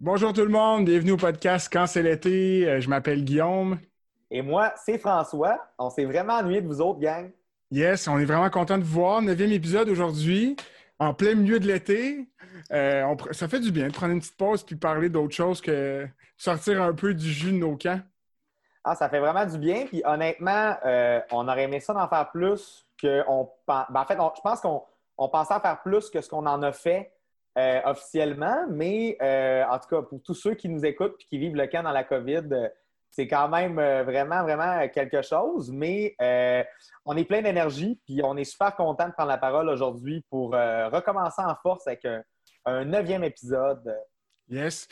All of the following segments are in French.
Bonjour tout le monde, bienvenue au podcast Quand c'est l'été. Euh, je m'appelle Guillaume. Et moi, c'est François. On s'est vraiment ennuyé de vous autres, gang. Yes, on est vraiment content de vous voir. Neuvième épisode aujourd'hui, en plein milieu de l'été. Euh, ça fait du bien de prendre une petite pause puis parler d'autre chose que sortir un peu du jus de nos camps. Ah, ça fait vraiment du bien. Puis honnêtement, euh, on aurait aimé ça d'en faire plus que on. Ben, en fait, je pense qu'on pensait en faire plus que ce qu'on en a fait euh, officiellement, mais euh, en tout cas, pour tous ceux qui nous écoutent et qui vivent le camp dans la COVID, euh, c'est quand même vraiment, vraiment quelque chose. Mais on est plein d'énergie, puis on est super content de prendre la parole aujourd'hui pour recommencer en force avec un, neuvième épisode. Yes.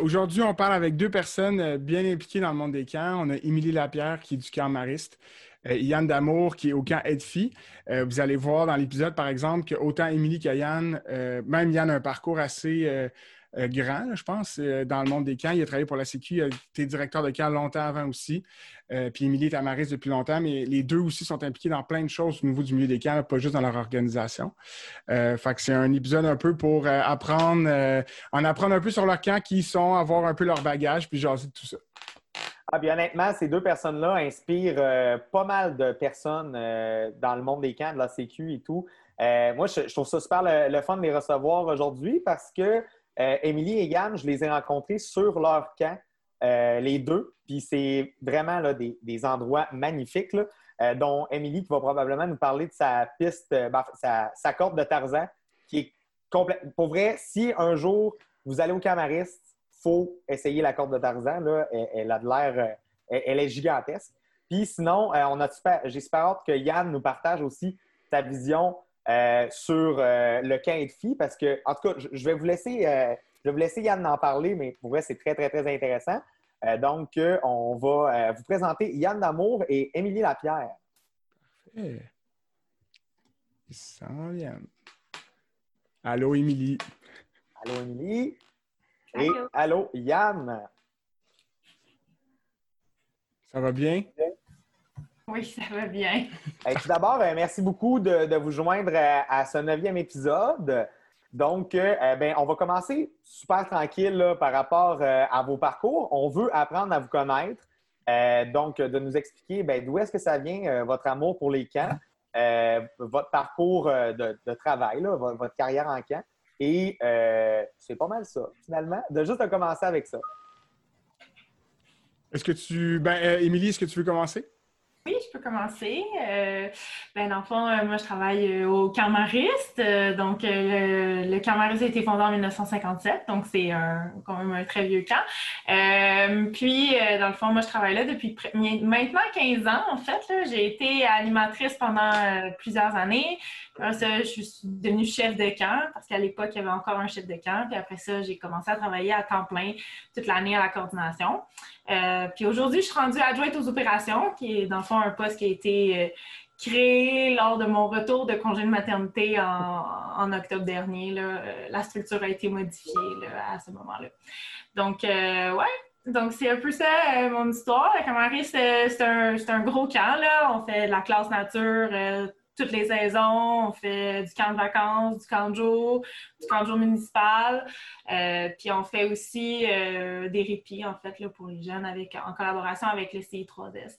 Aujourd'hui, on parle avec deux personnes bien impliquées dans le monde des camps. On a Émilie Lapierre, qui est du camp Mariste, euh, Yann Damour qui est au camp Edfi. Euh, vous allez voir dans l'épisode, par exemple, que autant Émilie que Yann, euh, même Yann a un parcours assez grand, je pense, dans le monde des camps. Il a travaillé pour la Sécu, il a été directeur de camp longtemps avant aussi. puis Émilie est amariste depuis longtemps, mais les deux aussi sont impliqués dans plein de choses au niveau du milieu des camps, pas juste dans leur organisation. fait que c'est un épisode un peu pour apprendre, en apprendre un peu sur leur camp, qui ils sont, avoir un peu leur bagage, puis jaser tout ça. Ah, honnêtement, ces deux personnes-là inspirent euh, pas mal de personnes euh, dans le monde des camps, de la Sécu et tout. Euh, moi, je, trouve ça super le, fun de les recevoir aujourd'hui parce que Émilie et Yann, je les ai rencontrés sur leur camp, les deux. Puis c'est vraiment là, des, endroits magnifiques, dont Émilie qui va probablement nous parler de sa piste, ben, sa, corde de Tarzan, qui est complète. Pour vrai, si un jour vous allez au Camariste, faut essayer la corde de Tarzan. Là. Elle, a de l'air, euh, elle, est gigantesque. Puis sinon, euh, on a j'ai super hâte que Yann nous partage aussi sa vision euh, sur le camp de filles parce que, en tout cas, je, vais vous laisser, je vais vous laisser Yann en parler, mais pour vrai, c'est très, très, très intéressant. donc, on va vous présenter Yann Damour et Émilie Lapierre. Parfait. Ils s'en viennent. Allô, Émilie. Allô, Émilie. Et allô, Yann? Ça va bien? Oui, ça va bien. tout d'abord, euh, merci beaucoup de, vous joindre à, ce neuvième épisode. Donc, euh, ben, on va commencer super tranquille par rapport euh, à vos parcours. On veut apprendre à vous connaître. donc, de nous expliquer ben, d'où est-ce que ça vient, votre amour pour les camps, votre parcours de, travail, votre carrière en camp. Et euh, c'est pas mal ça, finalement, de juste commencer avec ça. Est-ce que tu. Ben, euh, Émilie, est-ce que tu veux commencer? Oui, je peux commencer. Euh, ben, dans le fond, euh, moi, je travaille euh, au Camp Mariste. donc, le Camp Mariste a été fondé en 1957, donc c'est quand même un très vieux camp. puis, dans le fond, moi, je travaille là depuis maintenant 15 ans, en fait. J'ai été animatrice pendant plusieurs années. Après ça, je suis devenue chef de camp parce qu'à l'époque, il y avait encore un chef de camp. Puis après ça, j'ai commencé à travailler à temps plein toute l'année à la coordination. Euh, puis aujourd'hui, je suis rendue adjointe aux opérations, qui est dans le fond un poste qui a été euh, créé lors de mon retour de congé de maternité en, octobre dernier. Euh, la structure a été modifiée à ce moment-là. Donc, ouais, donc, c'est un peu ça, mon histoire. La Camarie, c'est un, gros camp. On fait de la classe nature toutes les saisons. On fait du camp de vacances, du camp de jour, du camp de jour municipal. Euh, puis on fait aussi euh, des répits, en fait, là, pour les jeunes avec, en collaboration avec le CI3S.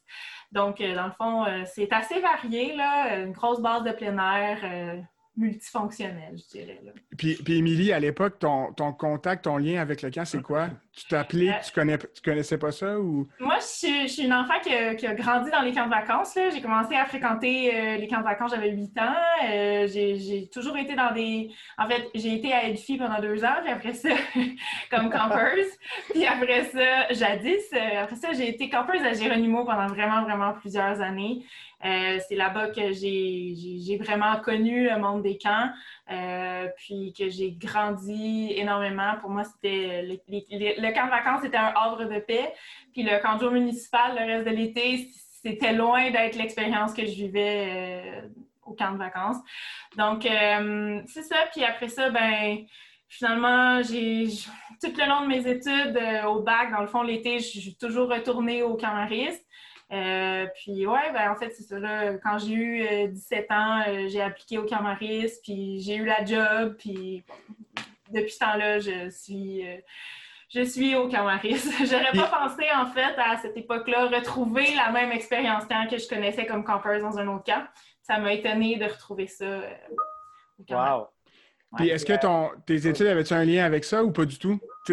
Donc, euh, dans le fond, c'est assez varié, là, une grosse base de plein air multifonctionnel, je dirais. Puis, puis Émilie, à l'époque, ton, ton, contact, ton lien avec le camp, c'est quoi? Tu t'appelais, euh, tu, connais, tu connaissais pas ça ou? Moi, je suis, une enfant qui a, grandi dans les camps de vacances. J'ai commencé à fréquenter euh, les camps de vacances, j'avais 8 ans. Euh, j'ai toujours été dans des... En fait, j'ai été à Edfi pendant deux ans, puis après ça, comme campers. puis après ça, jadis, après ça, j'ai été campeuse à Géronimo pendant vraiment, vraiment plusieurs années. Euh, c'est là-bas que j'ai vraiment connu le monde des camps, euh, puis que j'ai grandi énormément. Pour moi, c'était le, camp de vacances, c'était un havre de paix. Puis le camp de jour municipal, le reste de l'été, c'était loin d'être l'expérience que je vivais euh, au camp de vacances. Donc, c'est ça. Puis après ça, ben finalement, j'ai tout le long de mes études au bac, dans le fond, l'été, je suis toujours retournée au camariste. Puis ouais, ben, en fait, c'est ça. quand j'ai eu 17 ans, j'ai appliqué au Camaris, puis j'ai eu la job, puis depuis ce temps-là, je suis je suis au Camaris. J'aurais pas pensé, en fait, à cette époque-là, retrouver la même expérience que je connaissais comme campeuse dans un autre camp. Ça m'a étonné de retrouver ça euh, au Camaris. Wow! Puis est-ce que ton, tes études avaient un lien avec ça ou pas du tout?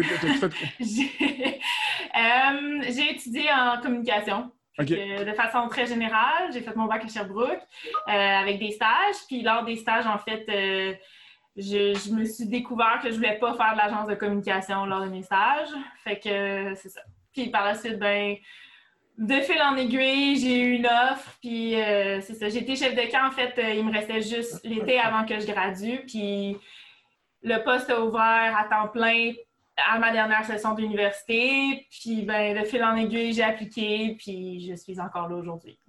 Euh, j'ai étudié en communication. De façon très générale, j'ai fait mon bac à Sherbrooke euh, avec des stages. Puis lors des stages, en fait, je, me suis découvert que je voulais pas faire de l'agence de communication lors de mes stages. Fait que c'est ça. Puis par la suite, ben, de fil en aiguille, j'ai eu une offre. Puis euh, c'est ça. J'étais chef de camp. En fait, euh, il me restait juste l'été avant que je gradue. Puis le poste a ouvert à temps plein à ma dernière session d'université. Puis ben, de fil en aiguille, j'ai appliqué. Puis je suis encore là aujourd'hui.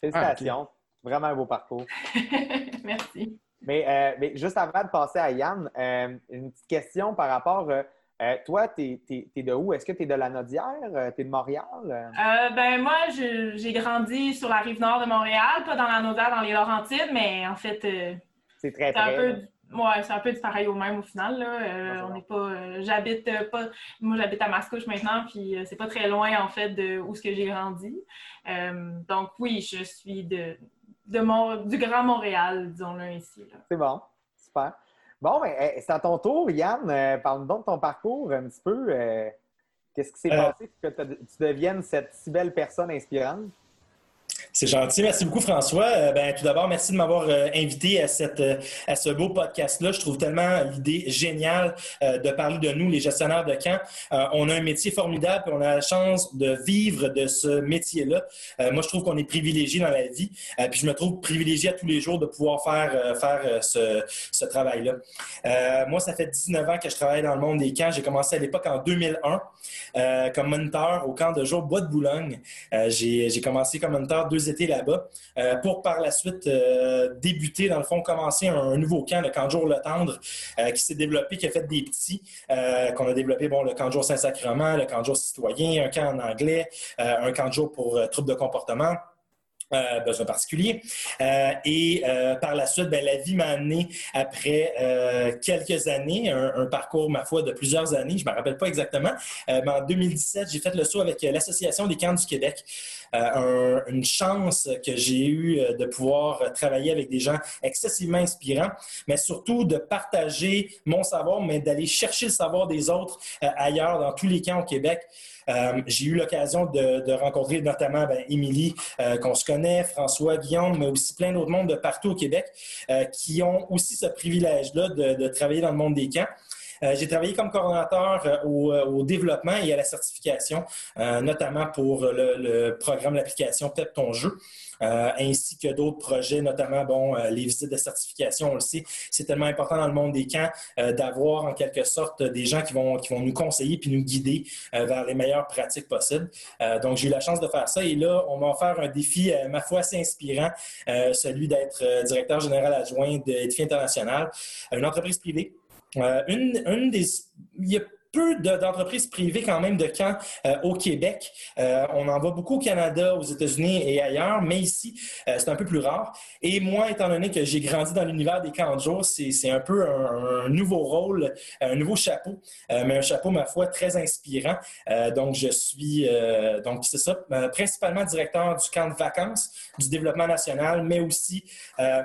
Félicitations. Ah, Vraiment un beau parcours. Merci. Euh, mais, juste avant de passer à Yann, euh, une petite question par rapport. Euh, toi, tu es, de où? Est-ce que tu es de la Nodière? tu es de Montréal? ben moi, j'ai grandi sur la rive nord de Montréal, pas dans la Nodière, dans les Laurentides, mais en fait. c'est très, très. Un peu, ouais, c'est un peu du pareil au même au final. Là. on n'est pas. j'habite pas. Moi, j'habite à Mascouche maintenant, puis c'est pas très loin en fait de où ce que j'ai grandi. donc oui, je suis de du Grand Montréal, disons-le ici. C'est bon, super. Bon, ben, eh, c'est à ton tour, Yann. Euh, parle-nous donc de ton parcours un petit peu. Euh, qu'est-ce qui s'est euh. passé pour que tu deviennes cette si belle personne inspirante? C'est gentil. Merci beaucoup, François. Euh, ben, tout d'abord, merci de m'avoir euh, invité euh, à ce beau podcast-là. Je trouve tellement l'idée géniale de parler de nous, les gestionnaires de camp. on a un métier formidable et on a la chance de vivre de ce métier-là. moi, je trouve qu'on est privilégié dans la vie. puis je me trouve privilégié à tous les jours de pouvoir faire, faire ce, ce travail-là. moi, ça fait 19 ans que je travaille dans le monde des camps. J'ai commencé à l'époque en 2001 comme moniteur au camp de jour Bois de Boulogne. J'ai commencé comme moniteur deux étés là-bas, euh, pour par la suite euh, débuter, dans le fond, commencer un, nouveau camp, le camp de jour Le Tendre, euh, qui s'est développé, qui a fait des petits, qu'on a développé, bon, le camp de jour Saint-Sacrement, le camp de jour citoyen, un camp en anglais, un camp de jour pour troubles de comportement. Besoin particulier. Et par la suite, ben, la vie m'a amené après quelques années, un, parcours, ma foi, de plusieurs années, je ne me rappelle pas exactement, mais en 2017, j'ai fait le saut avec l'Association des camps du Québec. Une chance que j'ai eue de pouvoir travailler avec des gens excessivement inspirants, mais surtout de partager mon savoir, mais d'aller chercher le savoir des autres ailleurs, dans tous les camps au Québec. Euh, j'ai eu l'occasion de, rencontrer notamment ben, Émilie, euh, qu'on se connaît, François, Guillaume, mais aussi plein d'autres mondes de partout au Québec euh, qui ont aussi ce privilège-là de, travailler dans le monde des camps. J'ai travaillé comme coordonnateur au, développement et à la certification, notamment pour le, le programme d'application Peut-être ton jeu. Euh, ainsi que d'autres projets, notamment bon, euh, les visites de certification, on le sait, c'est tellement important dans le monde des camps euh, d'avoir en quelque sorte des gens qui vont, qui vont nous conseiller puis nous guider vers les meilleures pratiques possibles. donc, j'ai eu la chance de faire ça et là, on m'a offert un défi, ma foi, assez inspirant, celui d'être directeur général adjoint de Edfi International, une entreprise privée. Une, une des, peu d'entreprises privées quand même de camps euh, au Québec. Euh, on en voit beaucoup au Canada, aux États-Unis et ailleurs, mais ici, euh, c'est un peu plus rare. Et moi, étant donné que j'ai grandi dans l'univers des camps de jour, c'est un peu un, nouveau rôle, un nouveau chapeau, mais un chapeau, ma foi, très inspirant. donc, je suis, donc c'est ça, principalement directeur du camp de vacances, du développement national, mais aussi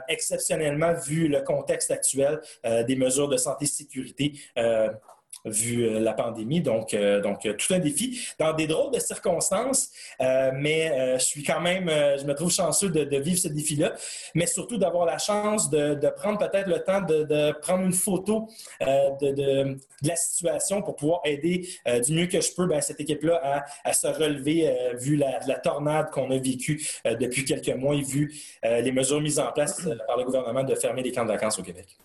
exceptionnellement, vu le contexte actuel, des mesures de santé et sécurité vu euh, la pandémie. Donc, euh, donc, euh, tout un défi dans des drôles de circonstances, mais je suis quand même, je me trouve chanceux de, vivre ce défi-là, mais surtout d'avoir la chance de, prendre peut-être le temps de, prendre une photo de, la situation pour pouvoir aider du mieux que je peux ben, cette équipe-là à, se relever vu la, la tornade qu'on a vécue depuis quelques mois et vu les mesures mises en place par le gouvernement de fermer les camps de vacances au Québec.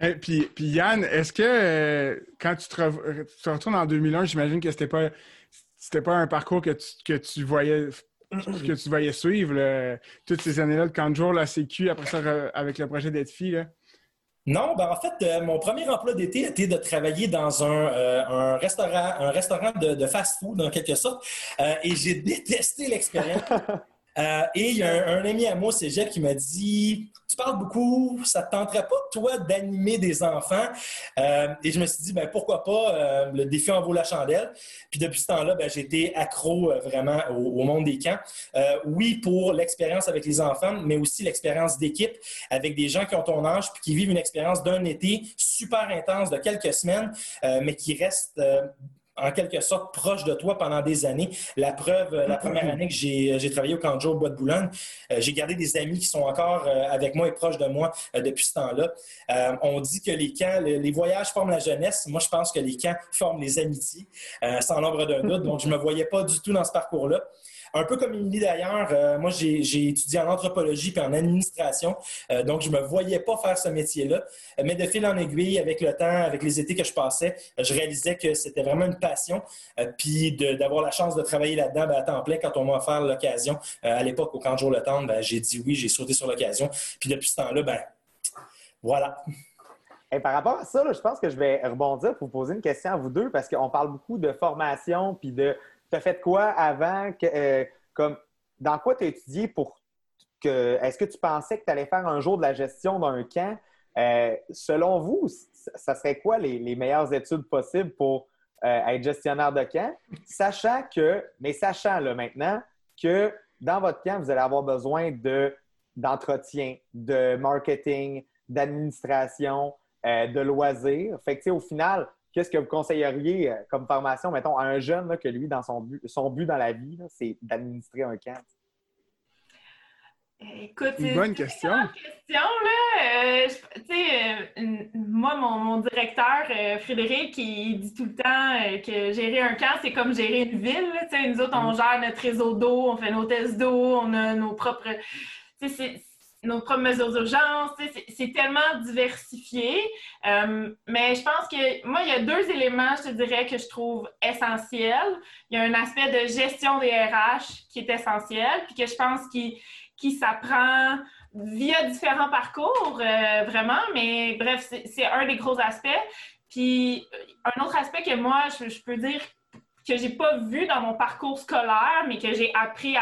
Et puis, puis, Yann, est-ce que euh, quand tu te, retournes en 2001, j'imagine que c'était pas pas un parcours que tu, que tu voyais que tu voyais suivre toutes ces années-là de camp de jour, la Sécu, après ça avec le projet d'être fille? Non, ben en fait, euh, mon premier emploi d'été était de travailler dans un, euh, restaurant, un restaurant de, fast-food en quelque sorte, euh, et j'ai détesté l'expérience. et il y a un, ami à moi, c'est Jeff, qui m'a dit tu parles beaucoup, ça te tenterait pas, toi, d'animer des enfants? Euh, et je me suis dit, ben, pourquoi pas, euh, le défi en vaut la chandelle. Puis depuis ce temps-là, ben, j'ai accro euh, vraiment au, monde des camps. oui, pour l'expérience avec les enfants, mais aussi l'expérience d'équipe avec des gens qui ont ton âge puis qui vivent une expérience d'un été super intense de quelques semaines, mais qui restent en quelque sorte proche de toi pendant des années. La preuve, euh, la première année que j'ai euh, travaillé au Canjo au Bois de Boulogne, euh, j'ai gardé des amis qui sont encore avec moi et proches de moi depuis ce temps-là. on dit que les camps, les voyages forment la jeunesse. Moi, je pense que les camps forment les amitiés, sans l'ombre d'un doute. Donc, je ne me voyais pas du tout dans ce parcours-là. Un peu comme Émilie d'ailleurs, euh, moi j'ai étudié en anthropologie puis en administration, euh, donc je me voyais pas faire ce métier-là. Mais de fil en aiguille, avec le temps, avec les étés que je passais, je réalisais que c'était vraiment une passion. Euh, puis d'avoir la chance de travailler là-dedans ben, à temps plein quand on m'a offert l'occasion. à l'époque, au camp de jour le temps, ben, j'ai dit oui, j'ai sauté sur l'occasion. Puis depuis ce temps-là, ben voilà. Et par rapport à ça, je pense que je vais rebondir pour vous poser une question à vous deux parce qu'on parle beaucoup de formation puis de tu as fait quoi avant? Que, euh, comme, dans quoi tu as étudié pour que. Est-ce que tu pensais que tu allais faire un jour de la gestion d'un camp? Euh, selon vous, ça serait quoi les, meilleures études possibles pour euh, être gestionnaire de camp? Sachant que, mais sachant là maintenant que dans votre camp, vous allez avoir besoin de, d'entretien, de marketing, d'administration, de loisirs. Fait que, au final, Qu'est-ce que vous conseilleriez euh, comme formation, mettons, à un jeune que lui, dans son but, son but dans la vie, c'est d'administrer un camp? Écoute, une bonne question. Une question là. Euh, moi, mon, directeur, euh, Frédéric, il dit tout le temps que gérer un camp, c'est comme gérer une ville. nous autres, on mm. gère notre réseau d'eau, on fait nos tests d'eau, on a nos propres nos propres mesures d'urgence. C'est tellement diversifié. Euh, mais je pense que moi, il y a deux éléments, je te dirais, que je trouve essentiels. Il y a un aspect de gestion des RH qui est essentiel, puis que je pense qu'il qui s'apprend via différents parcours, euh, vraiment. Mais bref, c'est un des gros aspects. Puis un autre aspect que moi, je peux dire que j'ai pas vu dans mon parcours scolaire, mais que j'ai appris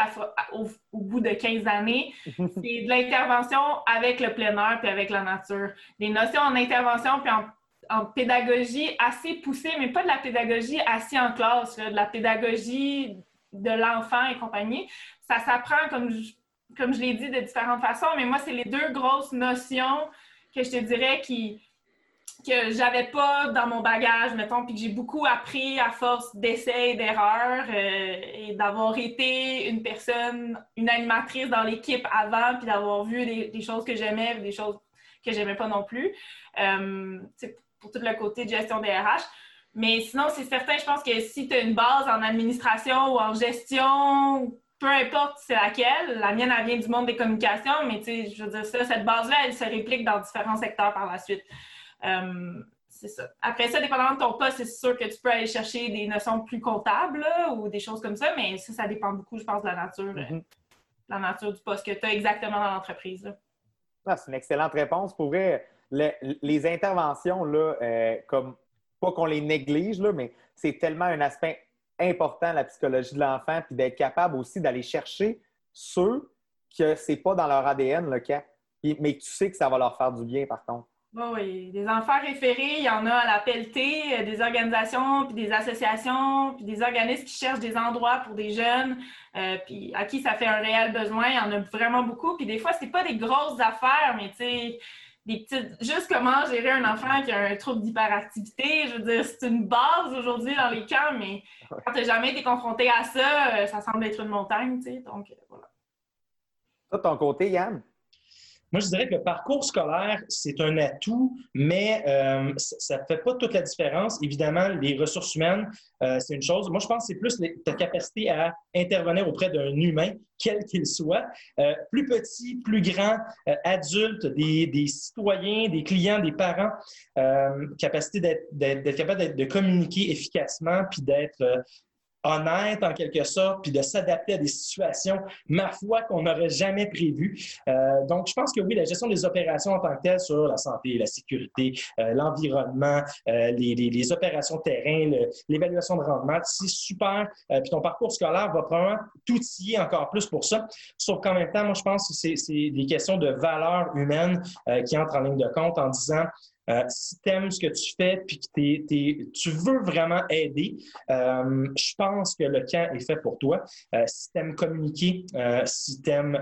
au, bout de 15 années, c'est de l'intervention avec le plein air puis avec la nature. Des notions en intervention puis en, pédagogie assez poussée, mais pas de la pédagogie assis en classe, de la pédagogie de l'enfant et compagnie. Ça s'apprend, comme je, comme je l'ai dit, de différentes façons, mais moi, c'est les deux grosses notions que je te dirais qui, que j'avais pas dans mon bagage, mettons, puis que j'ai beaucoup appris à force d'essais et d'erreurs euh, et d'avoir été une personne, une animatrice dans l'équipe avant, puis d'avoir vu des, choses que j'aimais, des choses que j'aimais pas non plus. Euh, pour tout le côté de gestion des RH. Mais sinon, c'est certain, je pense que si tu as une base en administration ou en gestion, peu importe c'est laquelle, la mienne, elle vient du monde des communications, mais tu sais, je veux dire, ça, cette base-là, elle se réplique dans différents secteurs par la suite. Euh, c'est ça. Après ça, dépendamment de ton poste, c'est sûr que tu peux aller chercher des notions plus comptables ou des choses comme ça, mais ça, ça dépend beaucoup, je pense, de la nature, euh, mm-hmm. la nature du poste que tu as exactement dans l'entreprise. Ah, c'est une excellente réponse. Pour vrai, les, interventions, là, euh, comme pas qu'on les néglige, là, mais c'est tellement un aspect important la psychologie de l'enfant, puis d'être capable aussi d'aller chercher ceux que c'est pas dans leur ADN le cas, mais tu sais que ça va leur faire du bien par contre oui, des enfants référés, il y en a à la pelletée, euh, des organisations, puis des associations, puis des organismes qui cherchent des endroits pour des jeunes, euh, puis à qui ça fait un réel besoin. Il y en a vraiment beaucoup. Puis des fois, c'est pas des grosses affaires, mais tu sais, des petites. Juste comment gérer un enfant qui a un trouble d'hyperactivité. Je veux dire, c'est une base aujourd'hui dans les camps, mais quand tu n'as jamais été confronté à ça, euh, ça semble être une montagne, tu sais. Donc, voilà. de ton côté, Yann? Moi, je dirais que le parcours scolaire, c'est un atout, mais euh, ça ne fait pas toute la différence. Évidemment, les ressources humaines, euh, c'est une chose. Moi, je pense que c'est plus ta capacité à intervenir auprès d'un humain, quel qu'il soit, euh, plus petit, plus grand, adulte, des, citoyens, des clients, des parents, capacité d'être capable de communiquer efficacement, puis d'être honnête en quelque sorte, puis de s'adapter à des situations, ma foi, qu'on n'aurait jamais prévues. Euh, donc, je pense que oui, la gestion des opérations en tant que telle sur la santé, la sécurité, euh, l'environnement, euh, les, les, les, opérations terrain, l'évaluation de rendement, c'est super. puis ton parcours scolaire va probablement t'outiller encore plus pour ça. Sauf qu'en même temps, moi, je pense que c'est des questions de valeur humaine qui entrent en ligne de compte en disant euh, si tu aimes ce que tu fais puis que tu veux vraiment aider, euh, je pense que le camp est fait pour toi. Euh, si tu aimes communiquer, si tu aimes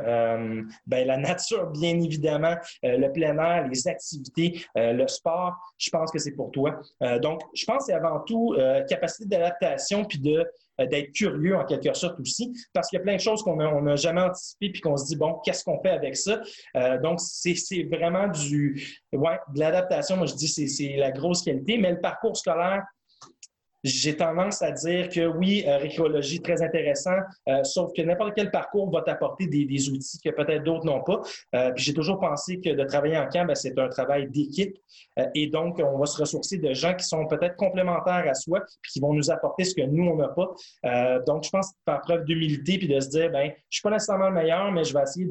ben, la nature, bien évidemment, le plein air, les activités, le sport, je pense que c'est pour toi. donc, je pense que c'est avant tout capacité d'adaptation puis de euh, d'être curieux en quelque sorte aussi, parce qu'il y a plein de choses qu'on n'a jamais anticipées puis qu'on se dit, bon, qu'est-ce qu'on fait avec ça? Euh, donc, c'est vraiment du, ouais, de l'adaptation. Moi, je dis c'est la grosse qualité, mais le parcours scolaire, j'ai tendance à dire que oui, euh, récréologie, très intéressant, euh, sauf que n'importe quel parcours va t'apporter des, des, outils que peut-être d'autres n'ont pas. Euh, j'ai toujours pensé que de travailler en camp, ben, c'est un travail d'équipe. Euh, et donc, on va se ressourcer de gens qui sont peut-être complémentaires à soi, puis qui vont nous apporter ce que nous, on n'a pas. Euh, donc, je pense faire preuve d'humilité, puis de se dire, ben, je suis pas nécessairement le meilleur, mais je vais essayer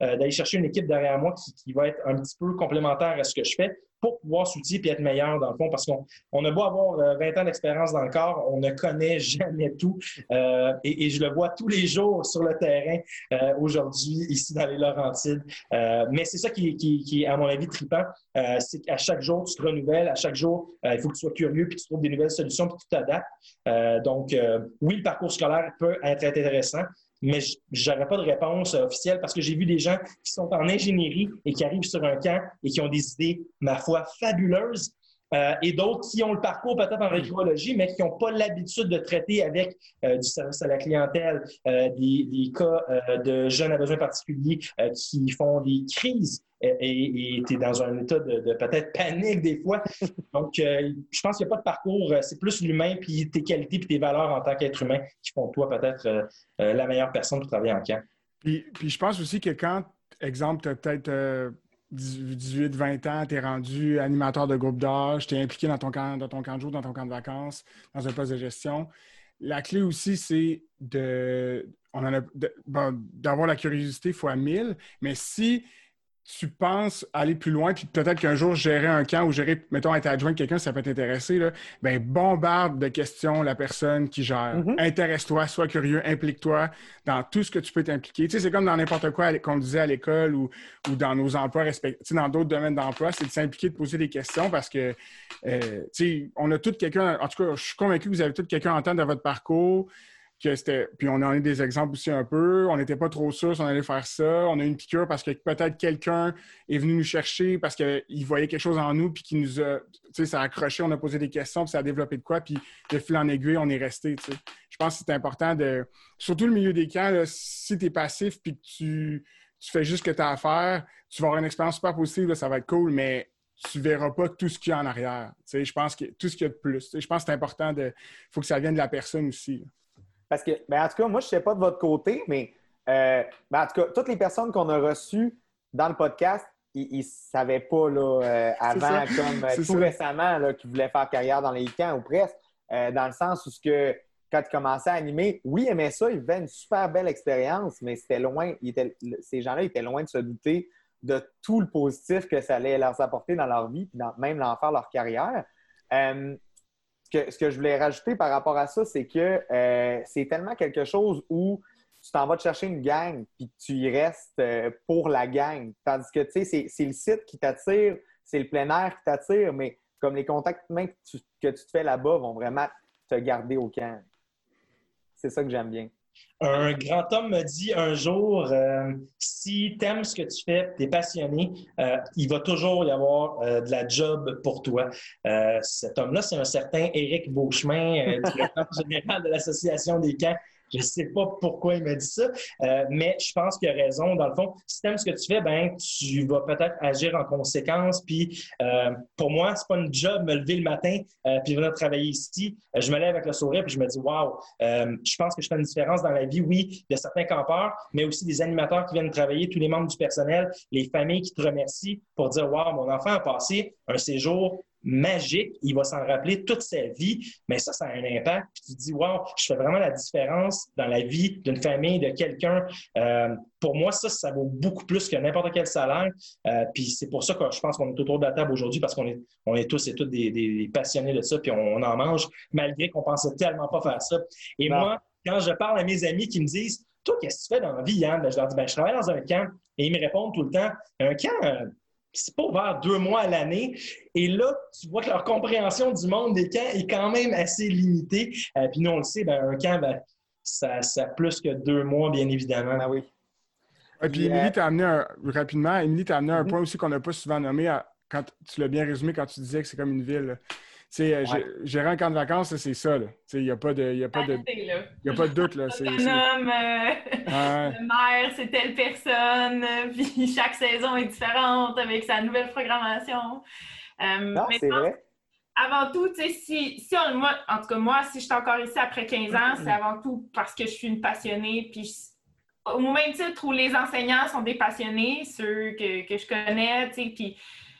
d'aller chercher une équipe derrière moi qui, qui va être un petit peu complémentaire à ce que je fais pour pouvoir s'outiller et être meilleur dans le fond, parce qu'on on a beau avoir 20 euh, ans d'expérience dans le corps, on ne connaît jamais tout. Euh, et, je le vois tous les jours sur le terrain euh, aujourd'hui, ici dans les Laurentides. mais c'est ça qui, qui, est, à mon avis, trippant. c'est qu'à chaque jour, tu te renouvelles, à chaque jour, il faut que tu sois curieux puis tu trouves des nouvelles solutions puis tu t'adaptes. donc, oui, le parcours scolaire peut être intéressant, mais je n'aurais pas de réponse officielle parce que j'ai vu des gens qui sont en ingénierie et qui arrivent sur un camp et qui ont des idées, ma foi, fabuleuses. Euh, et d'autres qui ont le parcours peut-être en écologie, mais qui n'ont pas l'habitude de traiter avec euh, du service à la clientèle, des, des, cas de jeunes à besoins particuliers qui font des crises et tu es dans un état de, peut-être panique des fois. Donc, euh, je pense qu'il n'y a pas de parcours. Euh, c'est plus l'humain, puis tes qualités, puis tes valeurs en tant qu'être humain qui font toi peut-être euh, la meilleure personne pour travailler en camp. Puis, puis je pense aussi que quand, exemple, tu as peut-être 18, 20 ans, tu es rendu animateur de groupe d'âge, tu es impliqué dans ton, camp, dans ton camp de jour, dans ton camp de vacances, dans un poste de gestion. La clé aussi, c'est de, d'avoir la curiosité fois 1000, mais si tu penses aller plus loin, puis peut-être qu'un jour gérer un camp ou gérer, mettons, être adjoint de quelqu'un, ça peut t'intéresser, ben bombarde de questions la personne qui gère. Mm-hmm. Intéresse-toi, sois curieux, implique-toi dans tout ce que tu peux t'impliquer. Tu sais, c'est comme dans n'importe quoi qu'on disait à l'école ou, ou, dans nos emplois respectifs, dans d'autres domaines d'emploi, c'est de s'impliquer, de poser des questions parce que, euh, tu sais, on a tout quelqu'un, en tout cas, je suis convaincu que vous avez tout quelqu'un en tête dans votre parcours Puis on en a des exemples aussi un peu. On n'était pas trop sûr si on allait faire ça. On a eu une piqûre parce que peut-être quelqu'un est venu nous chercher parce qu'il voyait quelque chose en nous, puis qui nous a. Tu sais, ça a accroché, on a posé des questions, puis ça a développé de quoi, puis de fil en aiguille, on est resté. Tu sais. Je pense que c'est important de. Surtout le milieu des camps, si tu es passif, puis que tu, fais juste ce que tu as à faire, tu vas avoir une expérience super positive, ça va être cool, mais tu verras pas tout ce qu'il y a en arrière. Tu sais, je pense que tout ce qu'il y a de plus. Je pense que c'est important de. Il faut que ça vienne de la personne aussi. Parce que, ben, en tout cas, moi, je ne sais pas de votre côté, mais euh, ben, en tout cas, toutes les personnes qu'on a reçues dans le podcast, ils ne savaient pas là, euh, avant, comme euh, tout récemment, qu'ils voulaient faire carrière dans les camps ou presque, dans le sens où ce que, quand ils commençaient à animer, oui, ils aimaient ça, ils vivaient une super belle expérience, mais c'était loin, ces gens-là étaient loin de se douter de tout le positif que ça allait leur apporter dans leur vie, puis même leur faire leur carrière ce que je voulais rajouter par rapport à ça, c'est que euh, c'est tellement quelque chose où tu t'en vas te chercher une gang, puis tu y restes euh, pour la gang. Tandis que, tu sais, c'est le site qui t'attire, c'est le plein air qui t'attire, mais comme les contacts humains que tu, que tu te fais là-bas vont vraiment te garder au camp. C'est ça que j'aime bien. Un grand homme me dit un jour, euh, si tu aimes ce que tu fais, tu es passionné, euh, il va toujours y avoir euh, de la job pour toi. cet homme-là, c'est un certain Éric Beauchemin, directeur général de l'Association des camps je ne sais pas pourquoi il m'a dit ça, euh, mais je pense qu'il a raison. Dans le fond, si tu aimes ce que tu fais, ben, tu vas peut-être agir en conséquence. Puis euh, pour moi, c'est pas une job me lever le matin euh, puis venir travailler ici. je me lève avec le sourire puis je me dis waouh, je pense que je fais une différence dans la vie, oui, de certains campeurs, mais aussi des animateurs qui viennent travailler, tous les membres du personnel, les familles qui te remercient pour dire waouh, mon enfant a passé un séjour magique. Il va s'en rappeler toute sa vie, mais ça, ça a un impact. Puis tu te dis, wow, je fais vraiment la différence dans la vie d'une famille, de quelqu'un. Euh, pour moi, ça, ça vaut beaucoup plus que n'importe quel salaire. Euh, puis c'est pour ça que je pense qu'on est autour de la table aujourd'hui parce qu'on est, on est tous et toutes des, passionnés de ça, puis on, en mange, malgré qu'on pensait tellement pas faire ça. Et moi, quand je parle à mes amis qui me disent, toi, qu'est-ce que tu fais dans la vie, Yann? Ben, je leur dis, ben, je travaille dans un camp. Et ils me répondent tout le temps, un camp, euh, c'est pas ouvert deux mois à l'année. Et là, tu vois que leur compréhension du monde des camps est quand même assez limitée. Euh, puis nous, on le sait, ben, un camp, ben, ça, a plus que deux mois, bien évidemment. Ben oui. Et puis, Émilie, t'a amené un, rapidement, Émilie, t'a amené un mm-hmm. point aussi qu'on n'a pas souvent nommé, quand tu l'as bien résumé quand tu disais que c'est comme une ville. Tu sais, euh, gérer un camp de vacances, c'est ça. Il n'y a pas de, y a pas de, y a pas de doute. Là. C'est, homme, euh, le maire, c'est telle personne, puis chaque saison est différente avec sa nouvelle programmation. Euh, non, c'est vrai. Avant tout, tu sais, si, si on, moi, en tout cas, moi, si je suis encore ici après 15 ans, c'est avant tout parce que je suis une passionnée, puis au même titre où les enseignants sont des passionnés, ceux que, que je connais, tu sais, puis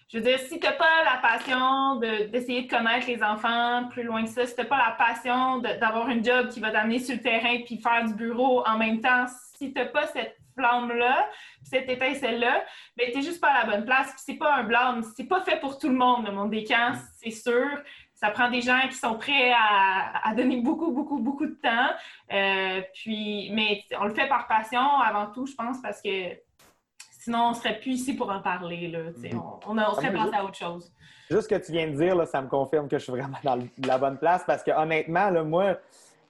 je veux dire, si tu n'as pas la passion d'essayer de, connaître les enfants plus loin que ça, si tu n'as pas la passion d'avoir un job qui va t'amener sur le terrain puis faire du bureau en même temps, si tu n'as pas cette flamme-là, cette étincelle-là, ben, tu n'es juste pas à la bonne place. Puis c'est pas un blâme, c'est pas fait pour tout le monde, le monde des camps, c'est sûr. Ça prend des gens qui sont prêts à, donner beaucoup, beaucoup, beaucoup de temps. Euh, puis, mais on le fait par passion avant tout, je pense, parce que Sinon, on ne serait plus ici pour en parler. Là, mhm. on, on, serait passé à autre chose. Juste ce que tu viens de dire, là, ça me confirme que je suis vraiment dans la bonne place parce que honnêtement, là, moi,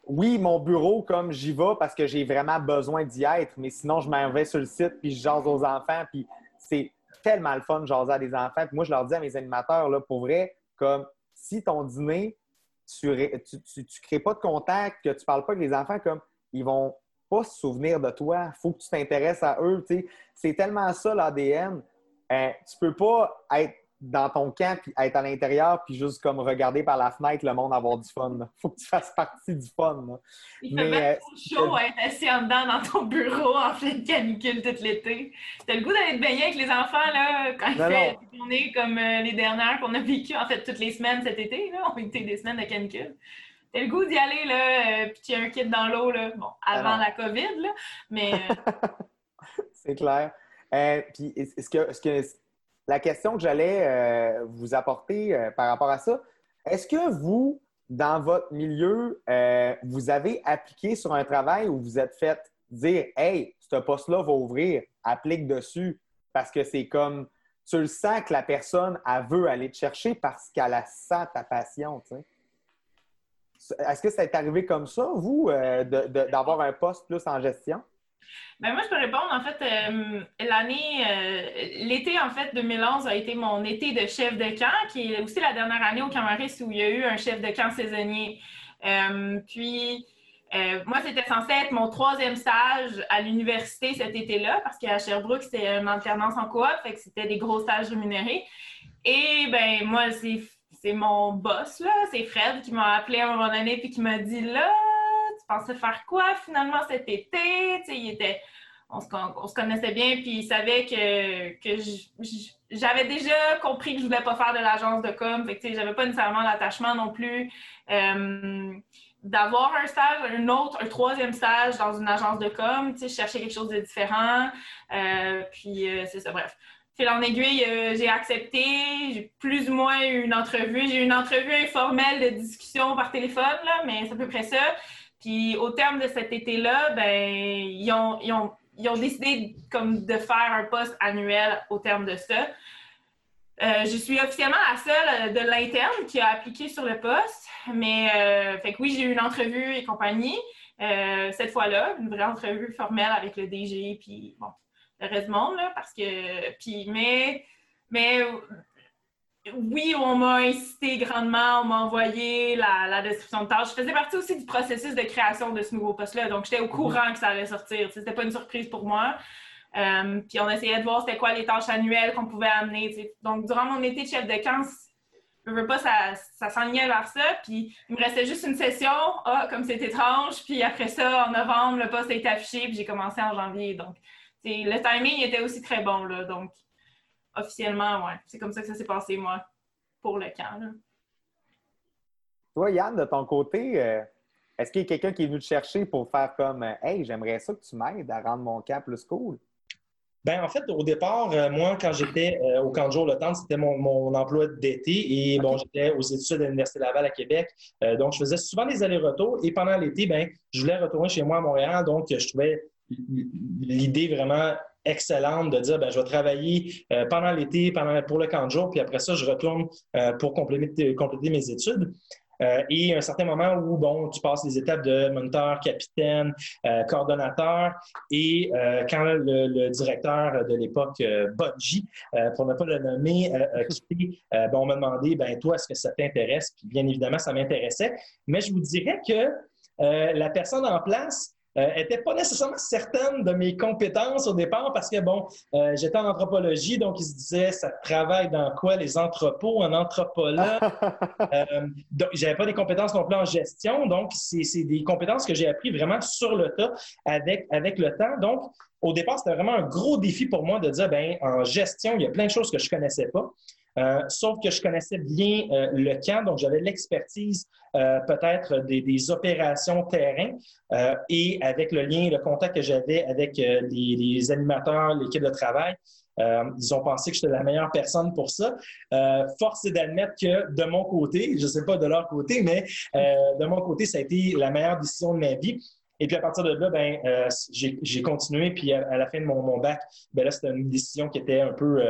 oui, mon bureau, comme j'y vais parce que j'ai vraiment besoin d'y être, mais sinon, je m'en vais sur le site puis je jase aux enfants. Puis c'est tellement le fun de jaser à des enfants. Puis moi, je leur dis à mes animateurs, là, pour vrai, comme si ton dîner, tu ne crées pas de contact, que tu ne parles pas avec les enfants, comme ils vont pas se souvenir de toi. Il faut que tu t'intéresses à eux. C'est tellement ça l'ADN. Euh, tu peux pas être dans ton camp puis être à l'intérieur puis juste comme regarder par la fenêtre le monde avoir du fun. Il faut que tu fasses partie du fun. Il fait même trop chaud être assis en dedans dans ton bureau en pleine canicule tout l'été. T'as le goût d'aller te baigner avec les enfants là, quand il fait des journées comme euh, les dernières qu'on a vécues en fait toutes les semaines cet été. Là. On a été des semaines de canicule le goût d'y aller, là, euh, puis un kit dans l'eau, là, bon, avant la COVID, là, mais... Euh, C'est clair. Euh, puis, est-ce que, est que, la question que j'allais vous apporter par rapport à ça, est-ce que vous, dans votre milieu, vous avez appliqué sur un travail où vous êtes fait dire Hey, ce poste-là va ouvrir, applique dessus, parce que c'est comme tu le sens que la personne, elle veut aller te chercher parce qu'elle a ça, ta passion, tu sais? Est-ce que ça est arrivé comme ça, vous, euh, d'avoir un poste plus en gestion? Ben moi, je peux répondre. En fait, euh, l'année, euh, l'été, en fait, 2011 a été mon été de chef de camp, qui est aussi la dernière année au Camaris où il y a eu un chef de camp saisonnier. puis, moi, c'était censé être mon troisième stage à l'université cet été-là, parce qu'à Sherbrooke, c'était une alternance en coop, fait que c'était des gros stages rémunérés. Et ben moi, c'est c'est mon boss, là, c'est Fred, qui m'a appelé à un moment donné puis qui m'a dit Là, tu pensais faire quoi finalement cet été? Tu il était. On se, connaissait bien, puis il savait que, que j'avais déjà compris que je voulais pas faire de l'agence de com. Fait que, j'avais pas nécessairement l'attachement non plus. Euh, d'avoir un stage, un autre, un troisième stage dans une agence de com, tu sais, chercher quelque chose de différent. Euh, puis euh, c'est ça, bref fil en aiguille, euh, j'ai accepté. J'ai plus ou moins eu une entrevue. J'ai eu une entrevue informelle de discussion par téléphone, là, mais c'est à peu près ça. Puis au terme de cet été-là, ben, ils ont, ils, ont, ils ont, décidé comme de faire un poste annuel au terme de ça. Euh, je suis officiellement la seule de l'interne qui a appliqué sur le poste, mais euh, fait que oui, j'ai eu une entrevue et compagnie. cette fois-là, une vraie entrevue formelle avec le DG, puis bon, monde, là, parce que. Puis, mais, mais oui, on m'a incité grandement, on m'a envoyé la, description de tâches. Je faisais partie aussi du processus de création de ce nouveau poste-là, donc j'étais au courant que ça allait sortir. C'était pas une surprise pour moi. Euh, puis on essayait de voir c'était quoi les tâches annuelles qu'on pouvait amener. Donc, durant mon été de chef de camp, je veux pas, ça, ça s'enlignait vers ça. Puis il me restait juste une session. Ah, comme c'est étrange. Puis après ça, en novembre, le poste a été affiché. Puis j'ai commencé en janvier. Donc, le timing était aussi très bon, là. Donc, officiellement, ouais. C'est comme ça que ça s'est passé, moi. pour le camp. Toi, Yann, de ton côté, euh, est-ce qu'il y a quelqu'un qui est venu te chercher pour faire comme Hey, j'aimerais ça que tu m'aides à rendre mon camp plus cool? Ben, en fait, au départ, euh, moi, quand j'étais euh, au camp de jour le temps, c'était mon, emploi d'été. Et bon, j'étais aux études de l'Université Laval à Québec. Euh, donc, je faisais souvent des allers-retours. Et pendant l'été, ben, je voulais retourner chez moi à Montréal. Donc, je trouvais l'idée vraiment excellente de dire ben, je vais travailler pendant l'été, pour le camp de jour, puis après ça, je retourne pour compléter, compléter mes études. Euh, et un certain moment où, bon, tu passes les étapes de moniteur, capitaine, euh, coordonnateur. Et euh, quand le, directeur de l'époque, Bodji, pour ne pas le nommer, bon, on m'a demandé, ben toi, est-ce que ça t'intéresse? Puis bien évidemment, ça m'intéressait. Mais je vous dirais que la personne en place euh, pas nécessairement certaine de mes compétences au départ parce que, bon, euh, j'étais en anthropologie, donc il se disait, ça travaille dans quoi les entrepôts en anthropologue? euh, donc, j'avais pas des compétences non plus en gestion, donc c'est des compétences que j'ai appris vraiment sur le tas avec, avec le temps. Donc, au départ, c'était vraiment un gros défi pour moi de dire, ben en gestion, il y a plein de choses que je connaissais pas. Euh, sauf que je connaissais bien euh, le camp, donc j'avais l'expertise euh, peut-être des, opérations terrain et avec le lien, le contact que j'avais avec les, animateurs, l'équipe de travail, ils ont pensé que j'étais la meilleure personne pour ça. force est d'admettre que de mon côté, je ne sais pas de leur côté, mais de mon côté, ça a été la meilleure décision de ma vie. Et puis à partir de là, ben, j'ai continué. Puis à, la fin de mon, bac, ben là, c'était une décision qui était un peu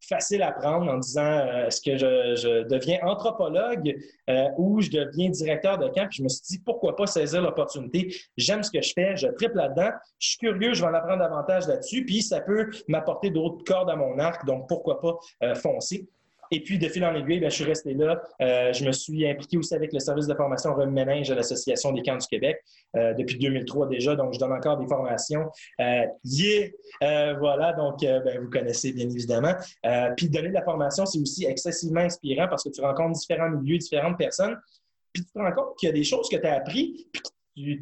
facile à prendre en disant euh, est-ce que je, deviens anthropologue euh, ou je deviens directeur de camp. Puis je me suis dit pourquoi pas saisir l'opportunité. J'aime ce que je fais, je triple là-dedans. Je suis curieux, je vais en apprendre davantage là-dessus. Puis ça peut m'apporter d'autres cordes à mon arc, donc pourquoi pas euh, foncer. Et puis, de fil en aiguille, bien, je suis resté là. Euh, je me suis impliqué aussi avec le service de formation Rem Ménage à l'Association des camps du Québec euh, depuis 2003 déjà. Donc, je donne encore des formations. Euh, yeah! Euh, voilà, donc, ben, vous connaissez bien évidemment. puis, donner de la formation, c'est aussi excessivement inspirant parce que tu rencontres différents milieux, différentes personnes. Puis, tu te rends compte qu'il y a des choses que tu as appris, puis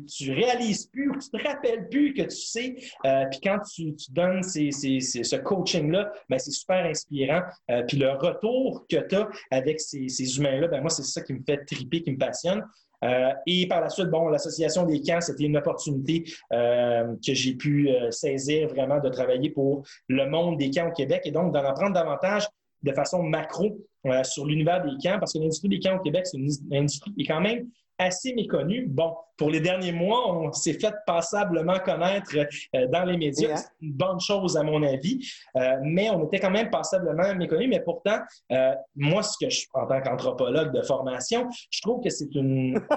tu, réalises plus ou tu te rappelles plus que tu sais. Euh, puis quand tu, donnes ce coaching-là, ben, c'est super inspirant. Euh, puis le retour que tu as avec ces, humains-là, ben, moi, c'est ça qui me fait triper, qui me passionne. Euh, et par la suite, bon, l'association des camps, c'était une opportunité que j'ai pu saisir vraiment de travailler pour le monde des camps au Québec et donc d'en apprendre davantage de façon macro sur l'univers des camps, parce que l'industrie des camps au Québec, c'est une industrie qui est quand même assez méconnu. Bon, pour les derniers mois, on s'est fait passablement connaître euh, dans les médias. C'est une bonne chose, à mon avis. Euh, mais on était quand même passablement méconnu. Mais pourtant, euh, moi, ce que je, en tant qu'anthropologue de formation, je trouve que c'est une.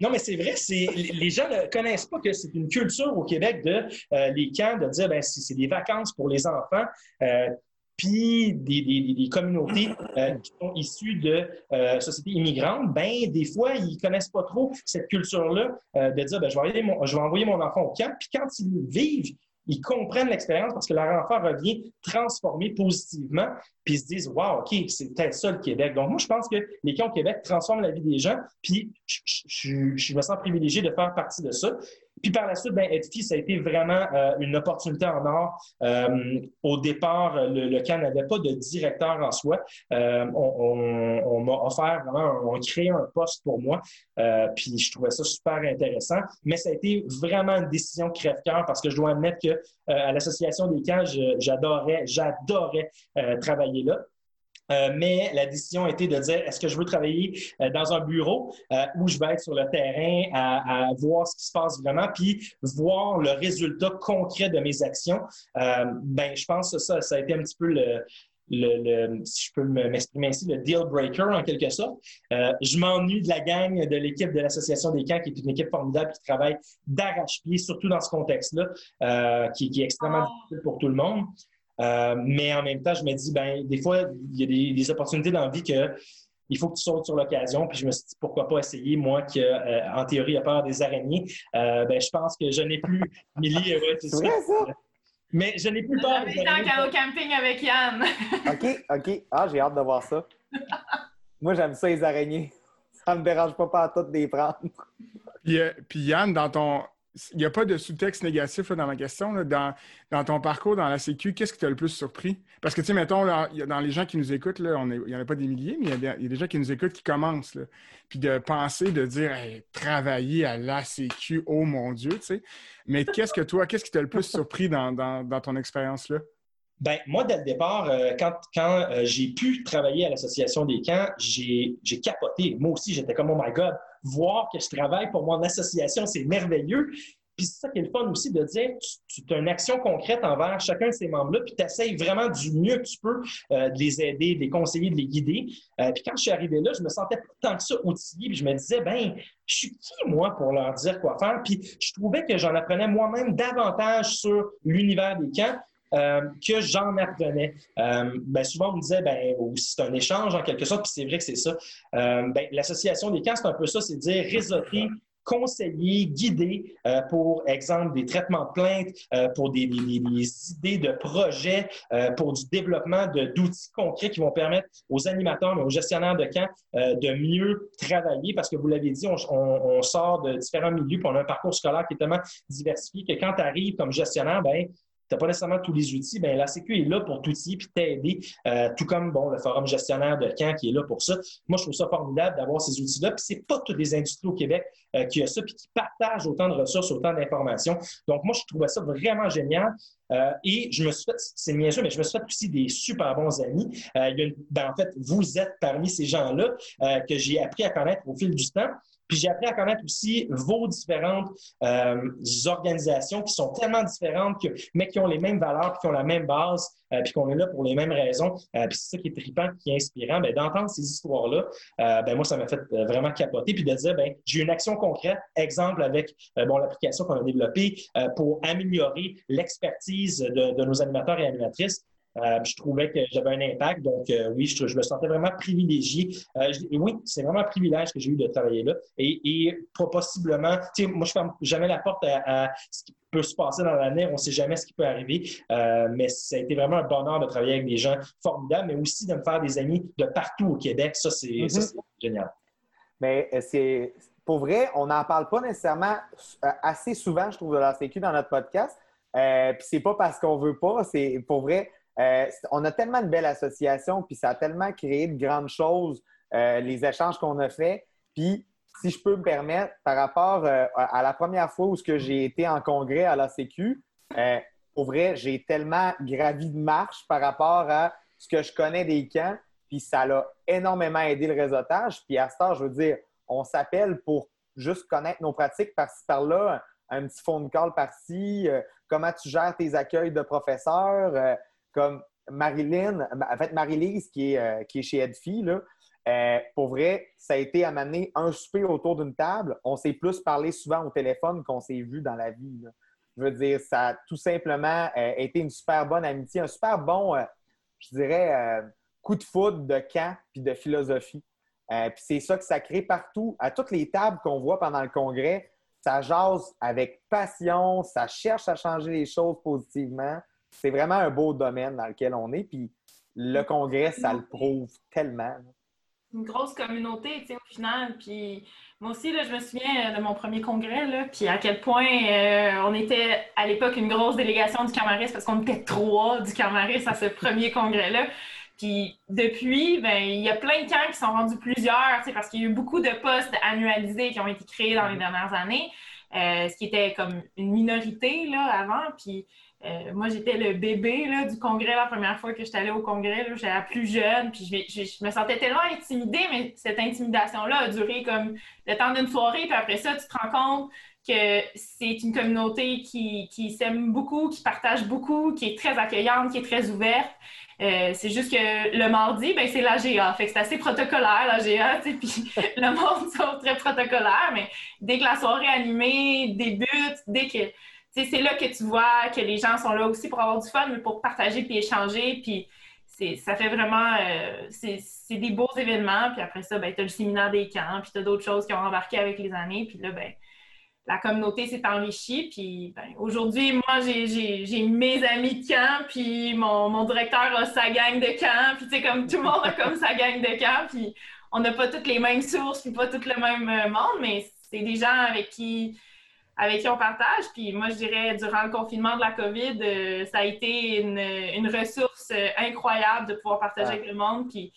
Non, mais c'est vrai, c'est les gens ne connaissent pas que c'est une culture au Québec de les camps, de dire ben c'est des vacances pour les enfants puis des, communautés euh, qui sont issues de euh, sociétés immigrantes, ben des fois, ils connaissent pas trop cette culture-là euh, de dire, ben, je, vais je envoyer mon enfant au camp. Puis quand ils vivent ils comprennent l'expérience parce que leur enfant revient transformé positivement, puis ils se disent Wow, OK, c'est peut-être ça le Québec. Donc, moi, je pense que les camps au Québec transforment la vie des gens, puis je, me sens privilégié de faire partie de ça. Puis par la suite, ben, Edfi, ça a été vraiment euh, une opportunité en or. Euh, au départ, le, le n'avait pas de directeur en soi. Euh, on, m'a offert vraiment, on a créé un poste pour moi. puis je trouvais ça super intéressant. Mais ça a été vraiment une décision crève-cœur parce que je dois admettre que à l'association des camps, j'adorais, j'adorais travailler là. Euh, mais la décision a été de dire est-ce que je veux travailler euh, dans un bureau euh, où je vais être sur le terrain à, voir ce qui se passe vraiment, puis voir le résultat concret de mes actions? ben, je pense que ça, ça a été un petit peu le, si je peux m'exprimer ainsi, le deal breaker en quelque sorte. je m'ennuie de la gang de l'équipe de l'Association des camps, qui est une équipe formidable qui travaille d'arrache-pied, surtout dans ce contexte-là, qui, qui, est extrêmement ah. difficile pour tout le monde. Euh, mais en même temps, je me dis, ben, des fois, il y a des, opportunités dans la vie que il faut que tu sautes sur l'occasion. Puis je me suis dit, pourquoi pas essayer, moi qui, euh, en théorie, a peur des araignées. Euh, ben, je pense que je n'ai plus, Millie, c'est vrai, ça? Mais je n'ai plus peur des araignées. au camping avec Yann. OK, OK. Ah, j'ai hâte de voir ça. moi, j'aime ça, les araignées. Ça ne me dérange pas, pas à toutes les prendre. Puis, puis Yann, dans ton, il n'y a pas de sous-texte négatif dans ma question. Dans, ton parcours dans la Sécu, qu'est-ce qui t'a le plus surpris? Parce que, tu sais, mettons, dans les gens qui nous écoutent, il n'y en a pas des milliers, mais il y, a des, gens qui nous écoutent qui commencent. Puis de penser, de dire, travailler à la Sécu, oh mon Dieu, tu sais. Mais qu'est-ce que toi, qu'est-ce qui t'a le plus surpris dans, ton expérience-là? Ben, moi, dès le départ, euh, quand, quand euh, j'ai pu travailler à l'Association des camps, j'ai capoté. Moi aussi, j'étais comme, oh my God, voir que je travaille pour mon association, c'est merveilleux. Puis c'est ça qui est le fun aussi de dire, tu, tu as une action concrète envers chacun de ces membres-là, puis tu essayes vraiment du mieux que tu peux euh, de les aider, de les conseiller, de les guider. Euh, puis quand je suis arrivé là, je me sentais pas tant que ça outillé, puis je me disais, ben, je suis qui, moi, pour leur dire quoi faire? Puis je trouvais que j'en apprenais moi-même davantage sur l'univers des camps euh, que j'en apprenais. Euh, ben, souvent, on me disait, ben, c'est un échange en quelque sorte, puis c'est vrai que c'est ça. Euh, ben, L'association des camps, c'est un peu ça, c'est dire réseauter conseiller, guider, pour exemple, des traitements de plaintes, pour des, idées de projets, pour du développement d'outils concrets qui vont permettre aux animateurs, mais aux gestionnaires de camps de mieux travailler parce que vous l'avez dit, on, on, sort de différents milieux, puis on a un parcours scolaire qui est tellement diversifié que quand tu arrives comme gestionnaire, ben tu n'as pas nécessairement tous les outils, bien, la Sécu est là pour t'outiller puis t'aider, euh, tout comme bon, le forum gestionnaire de Caen qui est là pour ça. Moi, je trouve ça formidable d'avoir ces outils-là. Puis c'est pas toutes les industries au Québec euh, qui ont ça puis qui partagent autant de ressources, autant d'informations. Donc, moi, je trouvais ça vraiment génial. Euh, et je me suis fait, c'est bien sûr, mais je me suis fait aussi des super bons amis. il y a ben, en fait, vous êtes parmi ces gens-là que j'ai appris à connaître au fil du temps. Puis j'ai appris à connaître aussi vos différentes euh, organisations qui sont tellement différentes, mais qui ont les mêmes valeurs, qui ont la même base, euh, puis qu'on est là pour les mêmes raisons. Euh, puis c'est ça qui est trippant, qui est inspirant. Ben, d'entendre ces histoires-là, ben, moi, ça m'a fait vraiment capoter. Puis de dire, ben, j'ai une action concrète, exemple avec bon, l'application qu'on a développée pour améliorer l'expertise de, de nos animateurs et animatrices. Euh, je trouvais que j'avais un impact. Donc, euh, oui, je, me sentais vraiment privilégié. Euh, oui, c'est vraiment un privilège que j'ai eu de travailler là. Et, et possiblement, tu sais, moi, je ferme jamais la porte à, ce qui peut se passer dans l'année. On ne sait jamais ce qui peut arriver. mais ça a été vraiment un bonheur de travailler avec des gens formidables, mais aussi de me faire des amis de partout au Québec. Ça, c'est mm-hmm. génial. Mais c'est pour vrai, on n'en parle pas nécessairement assez souvent, je trouve, de la Sécu dans notre podcast. Euh, Puis c'est pas parce qu'on veut pas, c'est pour vrai, euh, on a tellement de belles associations, puis ça a tellement créé de grandes choses, euh, les échanges qu'on a faits. Puis, si je peux me permettre, par rapport euh, à la première fois où j'ai été en congrès à la Sécu, au vrai, j'ai tellement gravi de marche par rapport à ce que je connais des camps, puis ça l'a énormément aidé le réseautage. Puis à ce temps, je veux dire, on s'appelle pour juste connaître nos pratiques par-ci par-là, un petit phone call par-ci, comment tu gères tes accueils de professeurs comme Marilyn, en fait, Marie-Lise, qui, est, euh, qui est chez Edfi, là, euh, pour vrai, ça a été à m'amener un souper autour d'une table. On s'est plus parlé souvent au téléphone qu'on s'est vu dans la vie. Je veux dire, ça a tout simplement euh, été une super bonne amitié, un super bon, je dirais, coup de foudre de camp puis de philosophie. puis c'est ça que ça crée partout. À toutes les tables qu'on voit pendant le congrès, ça jase avec passion, ça cherche à changer les choses positivement c'est vraiment un beau domaine dans lequel on est. Puis le congrès, ça le prouve tellement. Une grosse communauté, tu sais, au final. Puis moi aussi, là, je me souviens de mon premier congrès, là, puis à quel point euh, on était à l'époque une grosse délégation du Camaris parce qu'on était trois du Camaris à ce premier congrès-là. Puis depuis, ben, il y a plein de camps qui sont rendus plusieurs, parce qu'il y a eu beaucoup de postes annualisés qui ont été créés dans les dernières années, euh, ce qui était comme une minorité là, avant. Puis euh, moi, j'étais le bébé du congrès la première fois que j'étais allée au congrès. J'étais la plus jeune, puis je, me sentais tellement intimidée, mais cette intimidation-là a duré comme le temps d'une soirée, puis après ça, tu te rends compte que c'est une communauté qui, s'aime beaucoup, qui partage beaucoup, qui est très accueillante, qui est très ouverte. Euh, c'est juste que le mardi, ben, c'est l'AGA. Fait que c'est assez protocolaire, l'AGA, puis le monde sont très protocolaire, mais dès que la soirée animée débute, dès que c'est là que tu vois que les gens sont là aussi pour avoir du fun, mais pour partager puis échanger. Puis ça fait vraiment. Euh, c'est des beaux événements. Puis après ça, ben, tu as le séminaire des camps, puis tu as d'autres choses qui ont embarqué avec les années. Puis là, ben, la communauté s'est enrichie. Puis ben, aujourd'hui, moi, j'ai mes amis de camp, puis mon, mon, directeur a sa gang de camp. Puis tu sais, comme tout le monde a comme sa gang de camp. Puis on n'a pas toutes les mêmes sources, puis pas tout le même euh, monde, mais c'est des gens avec qui avec qui on partage. Puis moi, je dirais, durant le confinement de la COVID, ça a été une, ressource incroyable de pouvoir partager avec le monde. Puis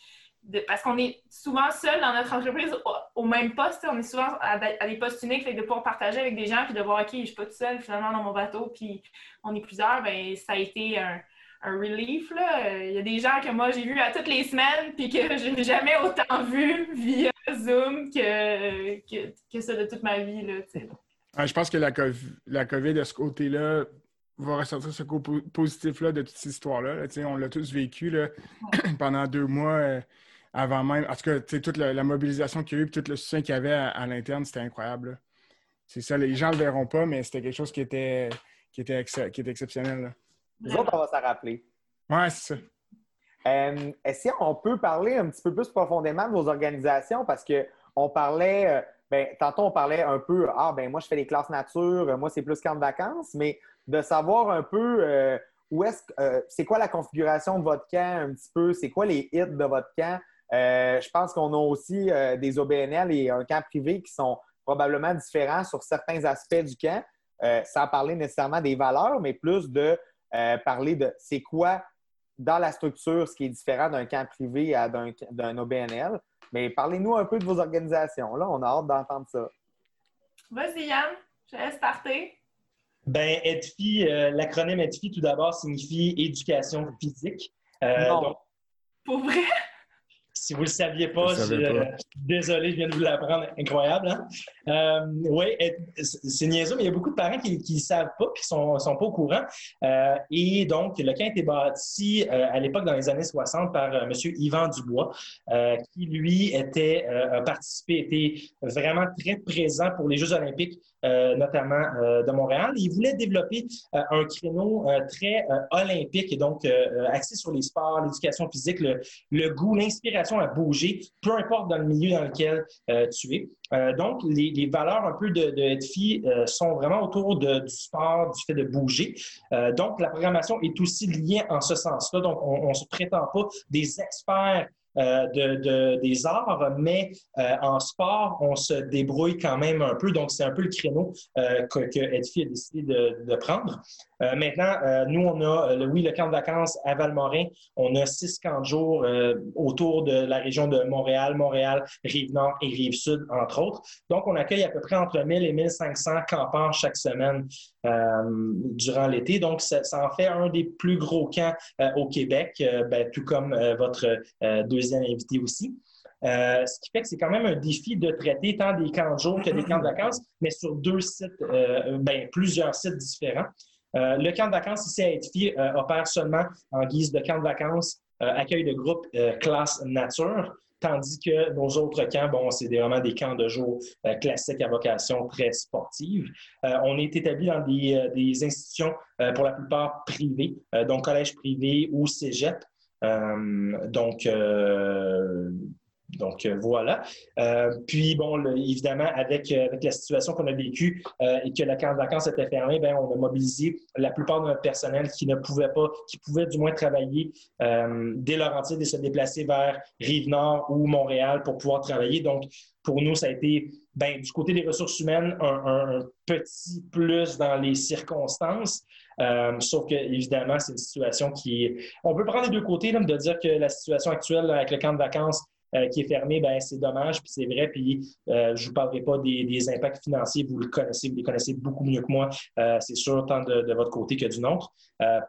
parce qu'on est souvent seul dans notre entreprise au, même poste. On est souvent à, des postes uniques, de pouvoir partager avec des gens puis de voir, OK, je ne suis pas tout seul finalement dans mon bateau, puis on est plusieurs, ben ça a été un, relief. Il y a des gens que moi j'ai vus à toutes les semaines puis que je n'ai jamais autant vu via Zoom que, que, ça de toute ma vie. Là, je pense que la COVID, la COVID de ce côté-là, va ressortir ce côté positif-là de toute cette histoire-là. On l'a tous vécu là, pendant deux mois. Euh, avant même. En tout cas, toute la, mobilisation qu'il y a eu et tout le soutien qu'il y avait à, l'interne, c'était incroyable. C'est ça, les gens ne le verront pas, mais c'était quelque chose qui était, qui était, qui était exceptionnel. Nous autres, on va s'en rappeler. Oui, c'est ça. Euh, est-ce qu'on peut parler un petit peu plus profondément de vos organisations? Parce qu'on parlait, euh, ben, tantôt on parlait un peu, ah ben moi je fais les classes nature, moi c'est plus camp de vacances, mais de savoir un peu euh, où est-ce c'est quoi la configuration de votre camp un petit peu, c'est quoi les hits de votre camp? Euh, je pense qu'on a aussi euh, des OBNL et un camp privé qui sont probablement différents sur certains aspects du camp, euh, sans parler nécessairement des valeurs, mais plus de parler de c'est quoi dans la structure ce qui est différent d'un camp privé à d'un OBNL. Mais parlez-nous un peu de vos organisations. Là, on a hâte d'entendre ça. Vas-y, Yann, je laisse partir. Ben, EDFI, l'acronyme EDFI, tout d'abord, signifie éducation physique. Pour vrai? Si vous ne le saviez pas, euh, désolé, je viens de vous l'apprendre. Incroyable, hein? Euh, oui, c'est niaiseux, mais il y a beaucoup de parents qui ne savent pas qui ne sont, pas au courant. Euh, et donc, le camp a été bâti à l'époque, dans les années 60, par M. Yvan Dubois, qui, lui, était, a participé, était vraiment très présent pour les Jeux olympiques notamment euh, de Montréal. Il voulait développer euh, un créneau très olympique et donc axé sur les sports, l'éducation physique, le, goût, l'inspiration à bouger, peu importe dans le milieu dans lequel tu es. donc, les, valeurs un peu de, de sont vraiment autour du sport, du fait de bouger. donc, la programmation est aussi liée en ce sens-là. Donc, on ne se prétend pas des experts euh, de, des arts, mais euh, en sport, on se débrouille quand même un peu. Donc, c'est un peu le créneau euh, que, Edfi a décidé de, prendre. maintenant, nous, on a, le, oui, le camp de vacances à Valmorin. On a six camps de jour autour de la région de Montréal, Montréal, Rive-Nord et Rive-Sud, entre autres. Donc, on accueille à peu près entre 1000 et 1500 campeurs chaque semaine durant l'été. Donc, ça, en fait un des plus gros camps au Québec, ben, tout comme votre deuxième invité aussi. Euh, ce qui fait que c'est quand même un défi de traiter tant des camps de jour que des camps de vacances, mais sur deux sites, euh, ben, plusieurs sites différents. Euh, le camp de vacances ici à Edfi opère seulement en guise de camp de vacances, accueil de groupe classe nature, tandis que nos autres camps, bon, c'est vraiment des camps de jour classiques à vocation très sportive. on est établi dans des, des institutions pour la plupart privées, donc collège privé ou cégep. Euh, donc, euh, donc euh, voilà. puis bon, évidemment, avec, la situation qu'on a vécue et que la camp de vacances était fermée, ben, on a mobilisé la plupart de notre personnel qui ne pouvait pas, qui pouvait du moins travailler dès Laurentides et se déplacer vers Rive-Nord ou Montréal pour pouvoir travailler. Donc, pour nous, ça a été, ben, du côté des ressources humaines, un petit plus dans les circonstances. Euh, sauf que, évidemment, c'est une situation qui. On peut prendre les deux côtés, de dire que la situation actuelle avec le camp de vacances euh, qui est fermé, ben, c'est dommage, puis c'est vrai. Puis euh, je ne vous parlerai pas des, impacts financiers, vous le connaissez, vous les connaissez beaucoup mieux que moi, c'est sûr, tant de, votre côté que du nôtre.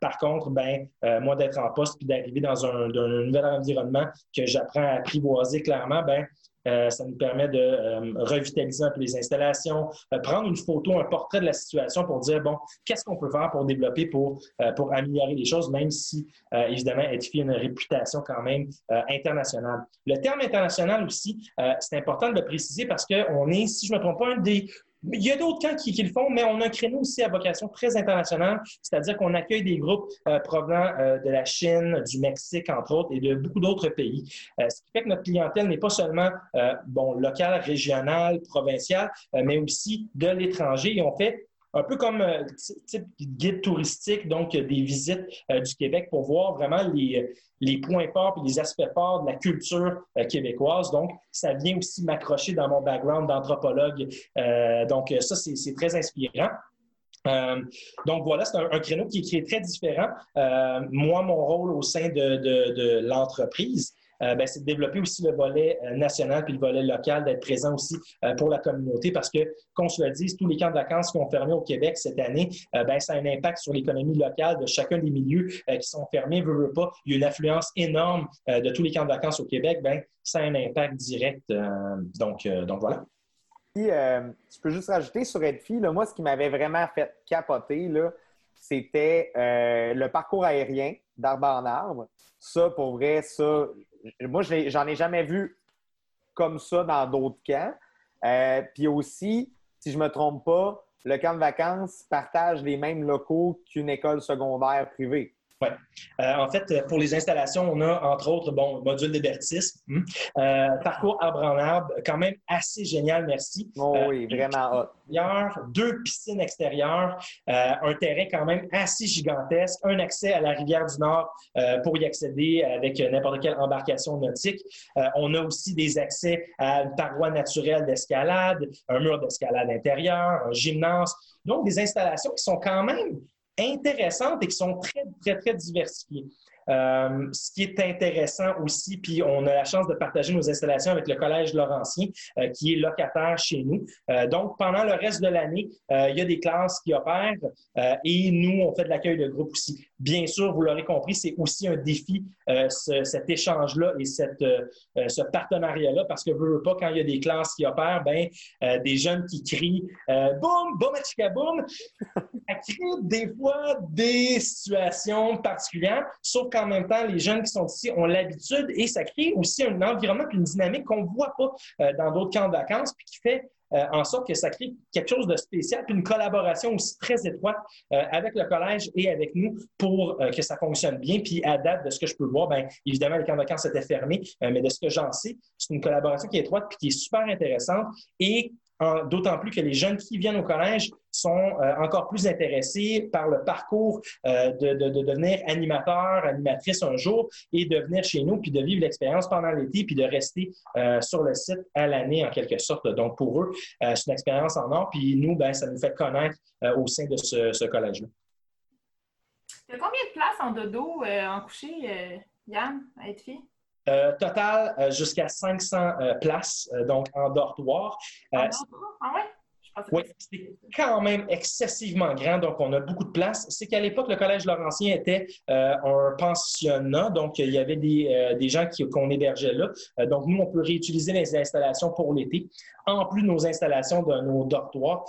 par contre, ben, moi, d'être en poste puis d'arriver dans un, un, nouvel environnement que j'apprends à apprivoiser clairement, ben, euh, ça nous permet de euh, revitaliser un peu les installations, euh, prendre une photo, un portrait de la situation pour dire, bon, qu'est-ce qu'on peut faire pour développer, pour, pour améliorer les choses, même si, évidemment, Edfi a une réputation quand même internationale. Le terme international aussi, c'est important de le préciser parce qu'on est, si je ne me trompe pas, un des il y a d'autres camps qui, le font, mais on a un créneau aussi à vocation très internationale, c'est-à-dire qu'on accueille des groupes euh, provenant euh, de la Chine, du Mexique, entre autres, et de beaucoup d'autres pays. Euh, ce qui fait que notre clientèle n'est pas seulement bon, locale, régionale, provinciale, mais aussi de l'étranger. Et on fait un peu comme type guide touristique, donc des visites du Québec pour voir vraiment les, les points forts et les aspects forts de la culture québécoise. Donc, ça vient aussi m'accrocher dans mon background d'anthropologue. donc, ça, c'est très inspirant. Euh, donc voilà, c'est un, créneau qui, est très différent. Euh, moi, mon rôle au sein de, l'entreprise, euh, ben, c'est de développer aussi le volet national puis le volet local, d'être présent aussi pour la communauté parce que, qu'on se le dise, tous les camps de vacances qui ont fermé au Québec cette année, ben, ça a un impact sur l'économie locale de chacun des milieux qui sont fermés, veut, pas. Il y a une affluence énorme de tous les camps de vacances au Québec, ben, ça a un impact direct. donc, donc voilà. Euh, je peux juste rajouter sur Edfi, là, moi, ce qui m'avait vraiment fait capoter, c'était euh, le parcours aérien d'arbre en arbre. Ça, pour vrai, ça, moi, j'en ai jamais vu comme ça dans d'autres camps. Euh, puis aussi, si je ne me trompe pas, le camp de vacances partage les mêmes locaux qu'une école secondaire privée. Oui. Euh, en fait, pour les installations, on a entre autres, bon, module d'hébertisme, hmm. euh, parcours arbre en arbre, quand même assez génial, merci. Oh oui, euh, vraiment hot. Deux piscines extérieures, un terrain quand même assez gigantesque, un accès à la rivière du Nord pour y accéder avec n'importe quelle embarcation nautique. on a aussi des accès à une paroi naturelle d'escalade, un mur d'escalade intérieur, un gymnase. Donc, des installations qui sont quand même intéressantes et qui sont très, très, très diversifiées. Euh, ce qui est intéressant aussi, puis on a la chance de partager nos installations avec le Collège Laurentien, euh, qui est locataire chez nous. Euh, donc, pendant le reste de l'année, il y a des classes qui opèrent et nous, on fait de l'accueil de groupe aussi. Bien sûr, vous l'aurez compris, c'est aussi un défi, cet échange-là et cette, ce partenariat-là, parce que veux, veux pas, quand il y a des classes qui opèrent, ben, des jeunes qui crient boum, boum, boum, ça crée des fois des situations particulières, sauf en même temps, les jeunes qui sont ici ont l'habitude et ça crée aussi un environnement et une dynamique qu'on ne voit pas euh, dans d'autres camps de vacances, puis qui fait euh, en sorte que ça crée quelque chose de spécial, puis une collaboration aussi très étroite euh, avec le collège et avec nous pour que ça fonctionne bien. Puis à date de ce que je peux voir, bien évidemment, les camps de vacances étaient fermés, mais de ce que j'en sais, c'est une collaboration qui est étroite puis qui est super intéressante et d'autant plus que les jeunes qui viennent au collège sont euh, encore plus intéressés par le parcours euh, de, devenir animateur, animatrice un jour et de venir chez nous, puis de vivre l'expérience pendant l'été, puis de rester euh, sur le site à l'année en quelque sorte. Donc pour eux, c'est une expérience en or, puis nous, ben, ça nous fait connaître au sein de ce, collège-là. Il y a combien de places en dodo, en coucher, Yann, à être fille? Euh, total, jusqu'à 500 euh, places, donc en dortoir. En dortoir? Ah ouais? Oui, c'est quand même excessivement grand, donc on a beaucoup de place. C'est qu'à l'époque, le Collège Laurentien était un pensionnat, donc il y avait des, gens qu'on hébergeait là. donc nous, on peut réutiliser les installations pour l'été, en plus de nos installations de nos dortoirs.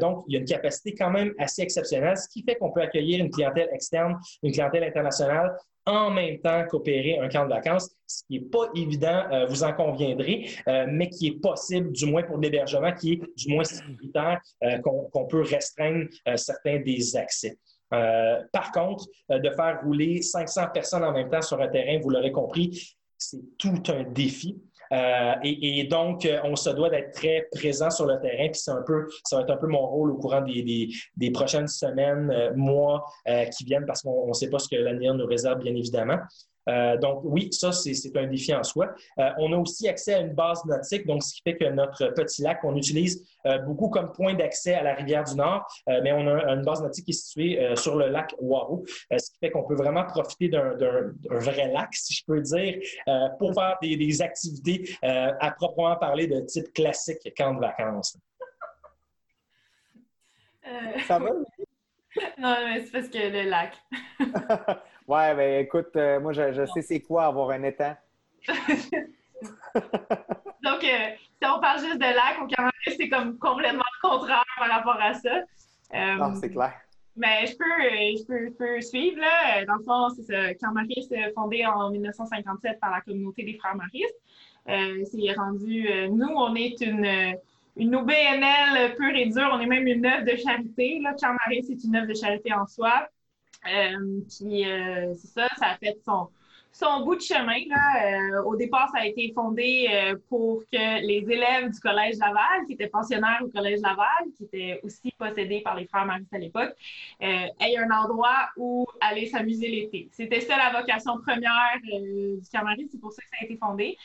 donc il y a une capacité quand même assez exceptionnelle, ce qui fait qu'on peut accueillir une clientèle externe, une clientèle internationale en même temps qu'opérer un camp de vacances, ce qui n'est pas évident, euh, vous en conviendrez, euh, mais qui est possible, du moins pour l'hébergement, qui est du moins sécuritaire, euh, qu'on peut restreindre certains des accès. par contre, de faire rouler 500 personnes en même temps sur un terrain, vous l'aurez compris, c'est tout un défi. Euh, et, donc, euh, on se doit d'être très présent sur le terrain. Puis c'est un peu, ça va être un peu mon rôle au courant des, des, prochaines semaines, euh, mois qui viennent, parce qu'on ne sait pas ce que l'avenir nous réserve, bien évidemment. Euh, donc, oui, ça, c'est un défi en soi. Euh, on a aussi accès à une base nautique, donc ce qui fait que notre petit lac, on utilise euh, beaucoup comme point d'accès à la rivière du Nord, mais on a une base nautique qui est située sur le lac Waro, ce qui fait qu'on peut vraiment profiter d'un vrai lac, si je peux dire, pour faire des, activités à proprement parler de type classique camp de vacances. Ça va? Non, mais c'est parce que le lac. Ouais, ben écoute, euh, moi, je, sais c'est quoi avoir un étang. Donc, euh, si on parle juste de lac, au Canada, c'est comme complètement le contraire par rapport à ça. Euh, non, c'est clair. Mais je peux, je peux, suivre. Là. Dans le fond, c'est ça. Fondé en 1957 par la communauté des Frères Maristes. c'est rendu. nous, on est une, une OBNL pure et dure. On est même une œuvre de charité. Là. Mariste, c'est une œuvre de charité en soi. Euh, puis euh, c'est ça, ça a fait son, son bout de chemin. Là. Euh, au départ, ça a été fondé euh, pour que les élèves du Collège Laval, qui étaient pensionnaires au Collège Laval, qui étaient aussi possédés par les frères Maristes à l'époque, euh, aient un endroit où aller s'amuser l'été. C'était ça la vocation première du Camaris, c'est pour ça que ça a été fondé.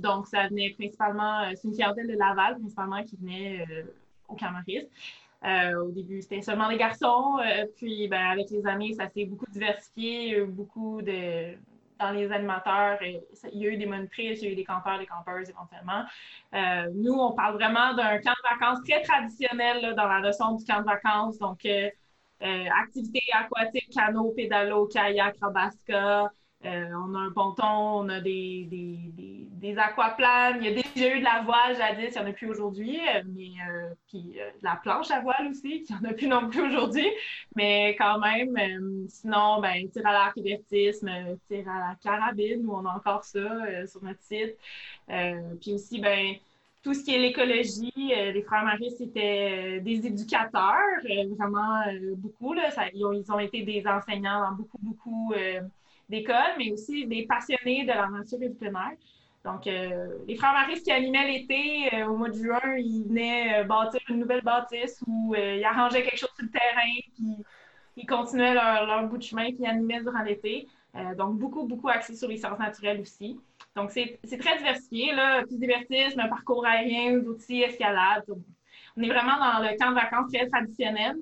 donc, ça venait principalement, c'est une clientèle de Laval principalement qui venait au Camaris. au début, c'était seulement les garçons. puis, ben, avec les années, ça s'est beaucoup diversifié, beaucoup de, dans les animateurs, il y a eu des monitrices, il y a eu des campeurs, des campeuses éventuellement. Euh, nous, on parle vraiment d'un camp de vacances très traditionnel dans la notion du camp de vacances. Donc, euh, euh, activités aquatiques, canot, pédalo, kayak, rabasca, euh, on a un ponton, on a des, des, aquaplanes. Il y a déjà eu de la voile jadis, il n'y en a plus aujourd'hui. Euh, mais euh, puis la planche à voile aussi, il n'y en a plus non plus aujourd'hui. Mais quand même, sinon, ben, tir à l'arc divertisme, tir à la carabine, où on a encore ça sur notre site. puis aussi, ben, tout ce qui est l'écologie, les frères Maris étaient des éducateurs, vraiment beaucoup. Là, ils, ont, été des enseignants dans beaucoup, beaucoup d'école, mais aussi des passionnés de la nature et du plein air. Donc, euh, les frères Maris qui animaient l'été, euh, au mois de juin, ils venaient euh, bâtir une nouvelle bâtisse où ils arrangeaient quelque chose sur le terrain, puis ils continuaient leur, bout de chemin, puis ils animaient durant l'été. donc, beaucoup, beaucoup axé sur les sciences naturelles aussi. Donc, c'est très diversifié, là. Plus divertissement, un parcours aérien, d'outils, escalade. On est vraiment dans le camp de vacances très traditionnel.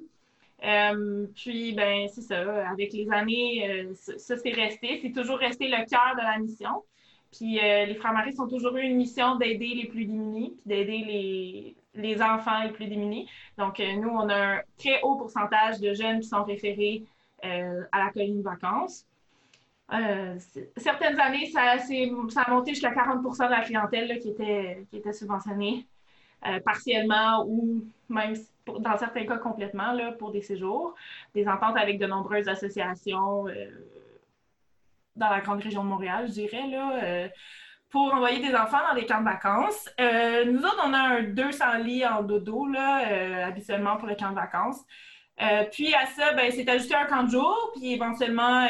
Euh, puis, ben, c'est ça. Avec les années, euh, ça, c'est resté. C'est toujours resté le cœur de la mission. Puis, euh, les Frères Maris ont toujours eu une mission d'aider les plus démunis, puis d'aider les, les, enfants les plus démunis. Donc, nous, on a un très haut pourcentage de jeunes qui sont référés à la colline vacances. certaines années, ça, ça, a monté jusqu'à 40% de la clientèle qui, était, qui était subventionnée partiellement ou même dans certains cas complètement, là, pour des séjours, des ententes avec de nombreuses associations euh, dans la grande région de Montréal, je dirais, là, euh, pour envoyer des enfants dans des camps de vacances. Euh, nous autres, on a un 200 lits en dodo, là, habituellement pour les camps de vacances. puis à ça, ben, c'est ajouté un camp de jour, puis éventuellement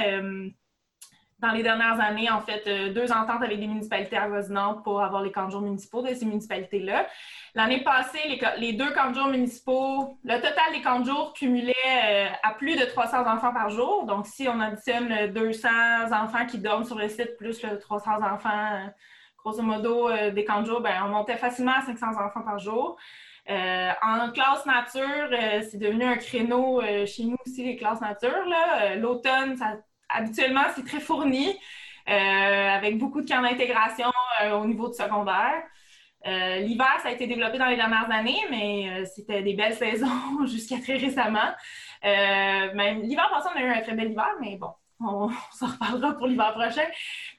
dans les dernières années, en fait, euh, deux ententes avec des municipalités avoisinantes pour avoir les camps de jour municipaux de ces municipalités-là. L'année passée, les, deux camps de jour municipaux, le total des camps de jour cumulait euh, à plus de 300 enfants par jour. Donc, si on additionne 200 enfants qui dorment sur le site plus le 300 enfants, euh, grosso modo, des camps de jour, ben, on montait facilement à 500 enfants par jour. en classe nature, c'est devenu un créneau chez nous aussi, les classes nature. L'automne, ça habituellement, c'est très fourni, euh, avec beaucoup de camps d'intégration euh, au niveau du secondaire. Euh, l'hiver, ça a été développé dans les dernières années, mais c'était des belles saisons jusqu'à très récemment. même l'hiver passé, on a eu un très bel hiver, mais bon, on, s'en reparlera pour l'hiver prochain.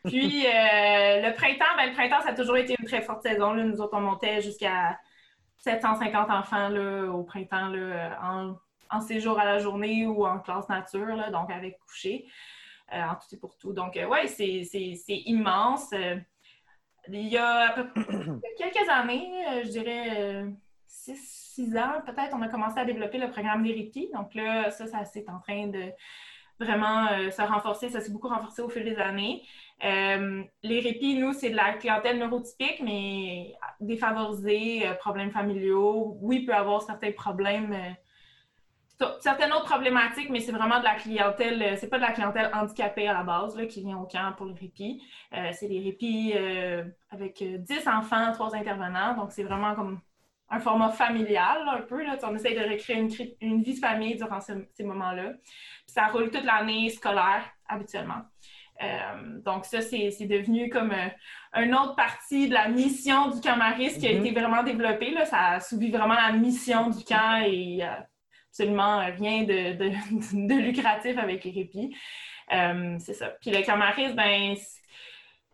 Puis le printemps, ben, le printemps, ça a toujours été une très forte saison. Nous autres, on montait jusqu'à 750 enfants là, au printemps là, en, en, séjour à la journée ou en classe nature, là, donc avec coucher. Euh, en tout et pour tout. Donc, euh, oui, c'est immense. Euh, il y a quelques années, je dirais 6 ans, peut-être, on a commencé à développer le programme répits. Donc là, ça, ça c'est en train de vraiment se renforcer. Ça s'est beaucoup renforcé au fil des années. les répits, nous, c'est de la clientèle neurotypique, mais défavorisée, problèmes familiaux. Oui, il peut avoir certains problèmes certaines autres problématiques, mais c'est vraiment de la clientèle, euh, c'est pas de la clientèle handicapée à la base là, qui vient au camp pour le répit. Euh, c'est des répits euh, avec 10 enfants, 3 intervenants, donc c'est vraiment comme un format familial un peu. Là. On essaye de recréer une, une vie de famille durant ces moments-là. ça roule toute l'année scolaire habituellement. donc ça, c'est devenu comme une autre partie de la mission du camp Maris qui a mm-hmm. été vraiment développée. Là. Ça a suivi vraiment la mission du camp et absolument rien de, lucratif avec les répits. Euh, c'est ça. Puis le Camaris, ben,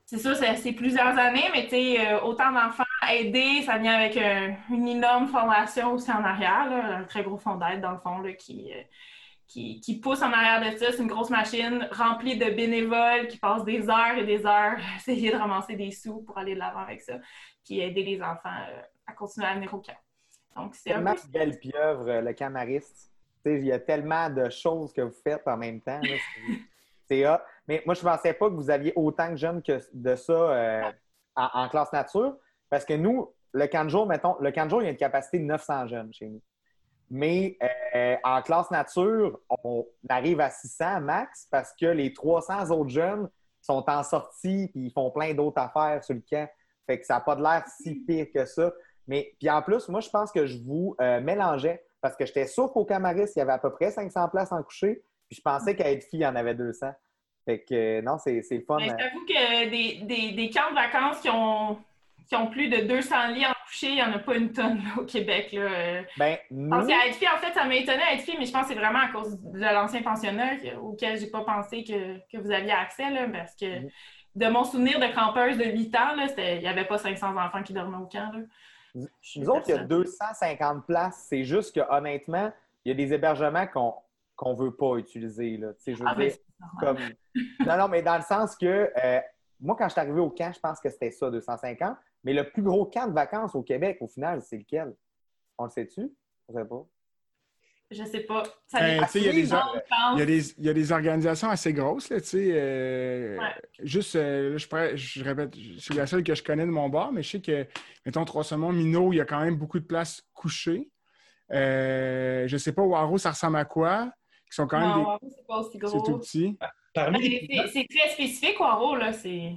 c'est ça, c'est plusieurs années, mais tu euh, autant d'enfants aidés, ça vient avec une énorme formation aussi en arrière, un très gros fond d'aide dans le fond euh, qui, pousse en arrière de ça. C'est une grosse machine remplie de bénévoles qui passent des heures et des heures à essayer de ramasser des sous pour aller de l'avant avec ça, puis aider les enfants à continuer à venir au camp. C'est tellement peu... belle pieuvre, le camariste. Il y a tellement de choses que vous faites en même temps. C'est Mais moi, je ne pensais pas que vous aviez autant de jeunes que de ça euh, en, classe nature. Parce que nous, le camp de jour, mettons, le jour, il y a une capacité de 900 jeunes chez nous. Mais euh, en classe nature, on arrive à 600 max parce que les 300 autres jeunes sont en sortie et ils font plein d'autres affaires sur le camp. Fait que ça n'a pas de l'air si pire que ça. Mais puis en plus, moi, je pense que je vous euh, mélangeais parce que j'étais sûr qu'au Camaris, il y avait à peu près 500 places en coucher. Puis je pensais qu'à être fille, il y en avait 200. Fait que non, c'est le fun. Mais j'avoue que des, des, des, camps de vacances qui ont, qui ont plus de 200 lits en coucher, il n'y en a pas une tonne au Québec. Là. Ben, nous... à être en fait, ça m'a étonné à être fille, mais je pense que c'est vraiment à cause de l'ancien pensionnat auquel je n'ai pas pensé que, que, vous aviez accès, là, parce que mm-hmm. de mon souvenir de campeuse de 8 ans, il n'y avait pas 500 enfants qui dormaient au camp. Là. Nous autres, il y a 250 places. C'est juste que, honnêtement, il y a des hébergements qu'on ne veut pas utiliser. Là. Je veux ah, dire, comme... Non, non, mais dans le sens que euh, moi, quand je suis arrivé au camp, je pense que c'était ça, 250. Mais le plus gros camp de vacances au Québec, au final, c'est lequel? On le sait-tu? Je ne sais pas. Je sais pas. il, y a des, organisations assez grosses. Là, euh, Juste, euh, je, répète, c'est la seule que je connais de mon bord, mais je sais que, mettons, Trois Saumons, Minot, il y a quand même beaucoup de places couchées. Euh, je ne sais pas, Waro, ça ressemble à quoi? Qui sont quand même non, c'est pas aussi gros. C'est tout petit. C'est très spécifique, Waro, là. C'est.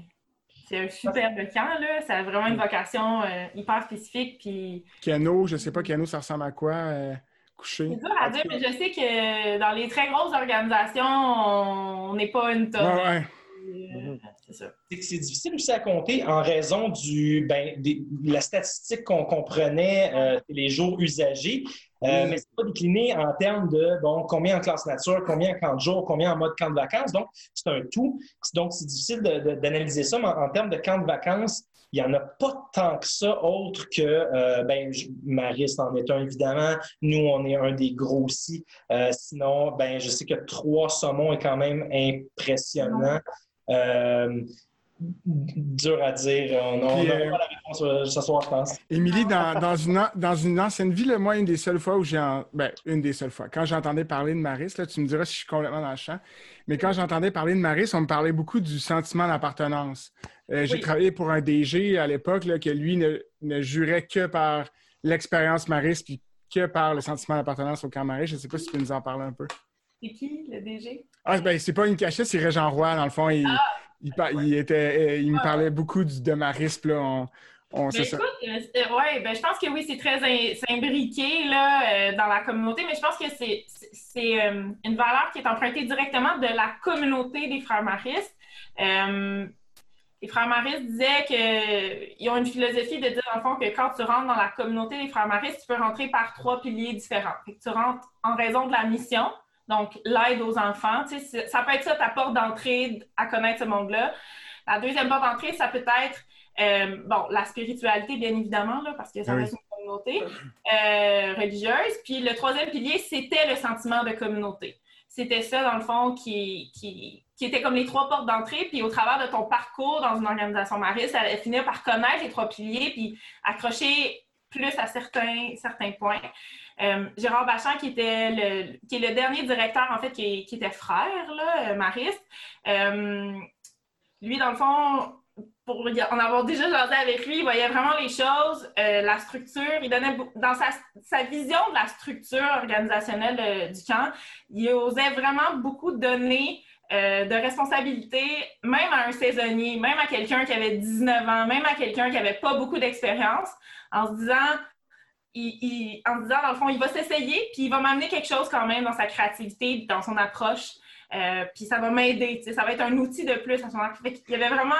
un superbe camp, là. Ça a vraiment une vocation hyper spécifique. Puis... Cano, je ne sais pas, Cano, ça ressemble à quoi? C'est dur à dire, mais je sais que dans les très grosses organisations, on n'est pas une tonne. Ouais, euh, C'est difficile aussi à compter en raison du, ben, de la statistique qu'on comprenait euh, les jours usagés. Euh, mais c'est pas décliné en termes de bon, combien en classe nature, combien en camp de jour, combien en mode camp de vacances. Donc, c'est un tout. Donc, c'est difficile d'analyser ça, mais en, termes de camp de vacances, il n'y en a pas tant que ça, autre que, euh, ben, Maris en est un, évidemment. Nous, on est un des gros aussi. Euh, sinon, ben, je sais que trois saumons est quand même impressionnant. Euh, dur à dire. On n'a pas la réponse euh, ce soir, je pense. Émilie, dans, dans, une, dans une ancienne vie, moi, une des seules fois où j'ai... Ben, une des seules fois. Quand j'entendais parler de Maris, là, tu me diras si je suis complètement dans le champ, mais quand j'entendais parler de Maris, on me parlait beaucoup du sentiment d'appartenance. Euh, j'ai travaillé pour un DG à l'époque que lui ne, jurait que par l'expérience Maris puis que par le sentiment d'appartenance au camp Maris. Je ne sais pas si tu peux nous en parler un peu. C'est qui, le DG? Ah, ben, c'est pas une cachette, c'est Régent Roy, dans le fond. Il, ah! il, était, il me parlait beaucoup de Maris, là. On, on ben, écoute, euh, ouais, ben, je pense que oui, c'est très imbriqué là, euh, dans la communauté, mais je pense que c'est euh, une valeur qui est empruntée directement de la communauté des frères maristes. les frères maristes disaient qu'ils ont une philosophie de dire, en fond, que quand tu rentres dans la communauté des frères maristes, tu peux rentrer par trois piliers différents. tu rentres en raison de la mission, donc l'aide aux enfants. Ça peut être ça ta porte d'entrée à connaître ce monde-là. La deuxième porte d'entrée, ça peut être euh, bon, la spiritualité, bien évidemment, là, parce que ça reste une communauté euh, religieuse. Puis le troisième pilier, c'était le sentiment de communauté. C'était ça, dans le fond, qui, qui, qui était comme les trois portes d'entrée. Puis au travers de ton parcours dans une organisation mariste, ça allait finir par connaître les trois piliers, puis accrocher plus à certains, certains points. Euh, Gérard Bachand, qui, était le, qui est le dernier directeur, en fait, qui, était frère, là, mariste, lui, dans le fond, pour en avoir déjà jasé avec lui, il voyait vraiment les choses, euh, la structure. Il donnait dans sa, vision de la structure organisationnelle euh, du camp, il osait vraiment beaucoup donner euh, de responsabilité, même à un saisonnier, même à quelqu'un qui avait 19 ans, même à quelqu'un qui n'avait pas beaucoup d'expérience, en se disant, il, en disant, dans le fond, il va s'essayer, puis il va m'amener quelque chose quand même dans sa créativité, dans son approche, puis ça va m'aider, ça va être un outil de plus à son Il y avait vraiment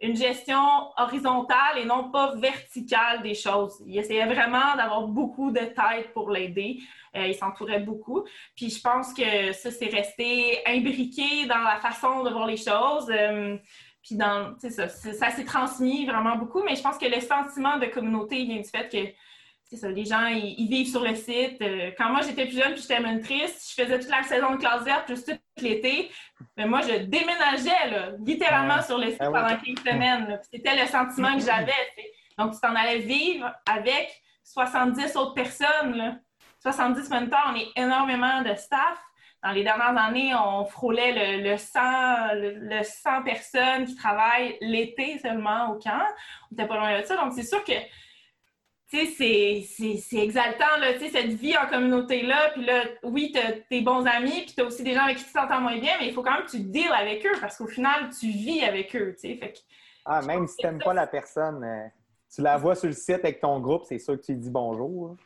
une gestion horizontale et non pas verticale des choses. Il essayait vraiment d'avoir beaucoup de tête pour l'aider. Euh, il s'entourait beaucoup. Puis je pense que ça, c'est resté imbriqué dans la façon de voir les choses. Euh, puis dans, ça, ça s'est transmis vraiment beaucoup, mais je pense que le sentiment de communauté vient du fait que c'est ça, les gens, ils, vivent sur le site. Euh, quand moi, j'étais plus jeune puis j'étais monitrice, je faisais toute la saison de classe verte, plus tout l'été. Mais moi, je déménageais, là, littéralement sur le site ah pendant quelques semaines. C'était le sentiment que j'avais. Donc, tu t'en allais vivre avec 70 autres personnes. Là. 70 moniteurs, on est énormément de staff. Dans les dernières années, on frôlait le, 100, le, 100 personnes qui travaillent l'été seulement au camp. On n'était pas loin de ça. Donc, c'est sûr que c'est exaltant, là, cette vie en communauté-là. Puis là, oui, tu as tes bons amis, puis tu as aussi des gens avec qui tu t'entends moins bien, mais il faut quand même que tu deals avec eux parce qu'au final, tu vis avec eux. Fait ah, même si tu n'aimes pas la personne, euh, tu la vois sur le site avec ton groupe, c'est sûr que tu lui dis bonjour.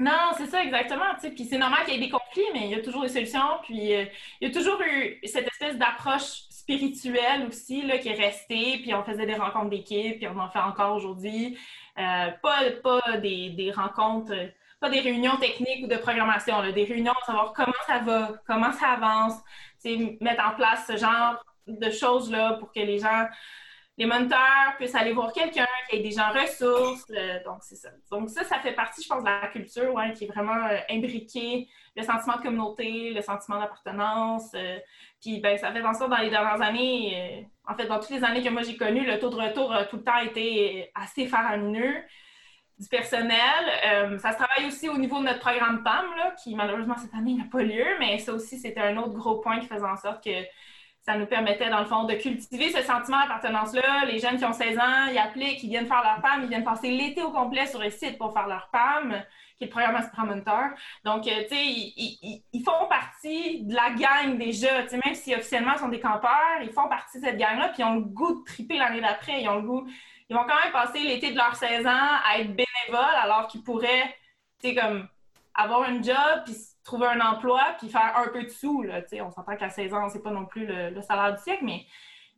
Non, c'est ça, exactement. Puis c'est normal qu'il y ait des conflits, mais il y a toujours des solutions. Puis euh, il y a toujours eu cette espèce d'approche spirituelle aussi là, qui est restée. Puis on faisait des rencontres d'équipe, puis on en fait encore aujourd'hui. Euh, pas pas des, rencontres, pas des réunions techniques ou de programmation, des réunions pour savoir comment ça va, comment ça avance, mettre en place ce genre de choses-là pour que les gens les moniteurs puissent aller voir quelqu'un, qu'il y ait des gens ressources. Euh, donc, c'est ça. Donc, ça, ça fait partie, je pense, de la culture ouais, qui est vraiment euh, imbriquée. Le sentiment de communauté, le sentiment d'appartenance. Euh, puis, ben, ça fait en sorte, dans les dernières années, en fait, dans toutes les années que moi j'ai connues, le taux de retour a tout le temps été assez faramineux du personnel. ça se travaille aussi au niveau de notre programme PAM, là, qui malheureusement cette année n'a pas lieu, mais ça aussi, c'était un autre gros point qui faisait en sorte que ça nous permettait, dans le fond, de cultiver ce sentiment d'appartenance-là. Les jeunes qui ont 16 ans, ils appliquent, ils viennent faire leur PAM, ils viennent passer l'été au complet sur le site pour faire leur PAM, qui est le programme Aspirant. Donc, euh, tu sais, ils, font partie de la gang déjà. Tu sais, même si officiellement ils sont des campeurs, ils font partie de cette gang-là, puis ils ont le goût de triper l'année d'après. Ils ont le goût. Ils vont quand même passer l'été de leurs 16 ans à être bénévoles, alors qu'ils pourraient, tu sais, comme avoir un job, puis trouver un emploi puis faire un peu de sous. Là, on s'entend qu'à 16 ans, c'est pas non plus le, salaire du siècle, mais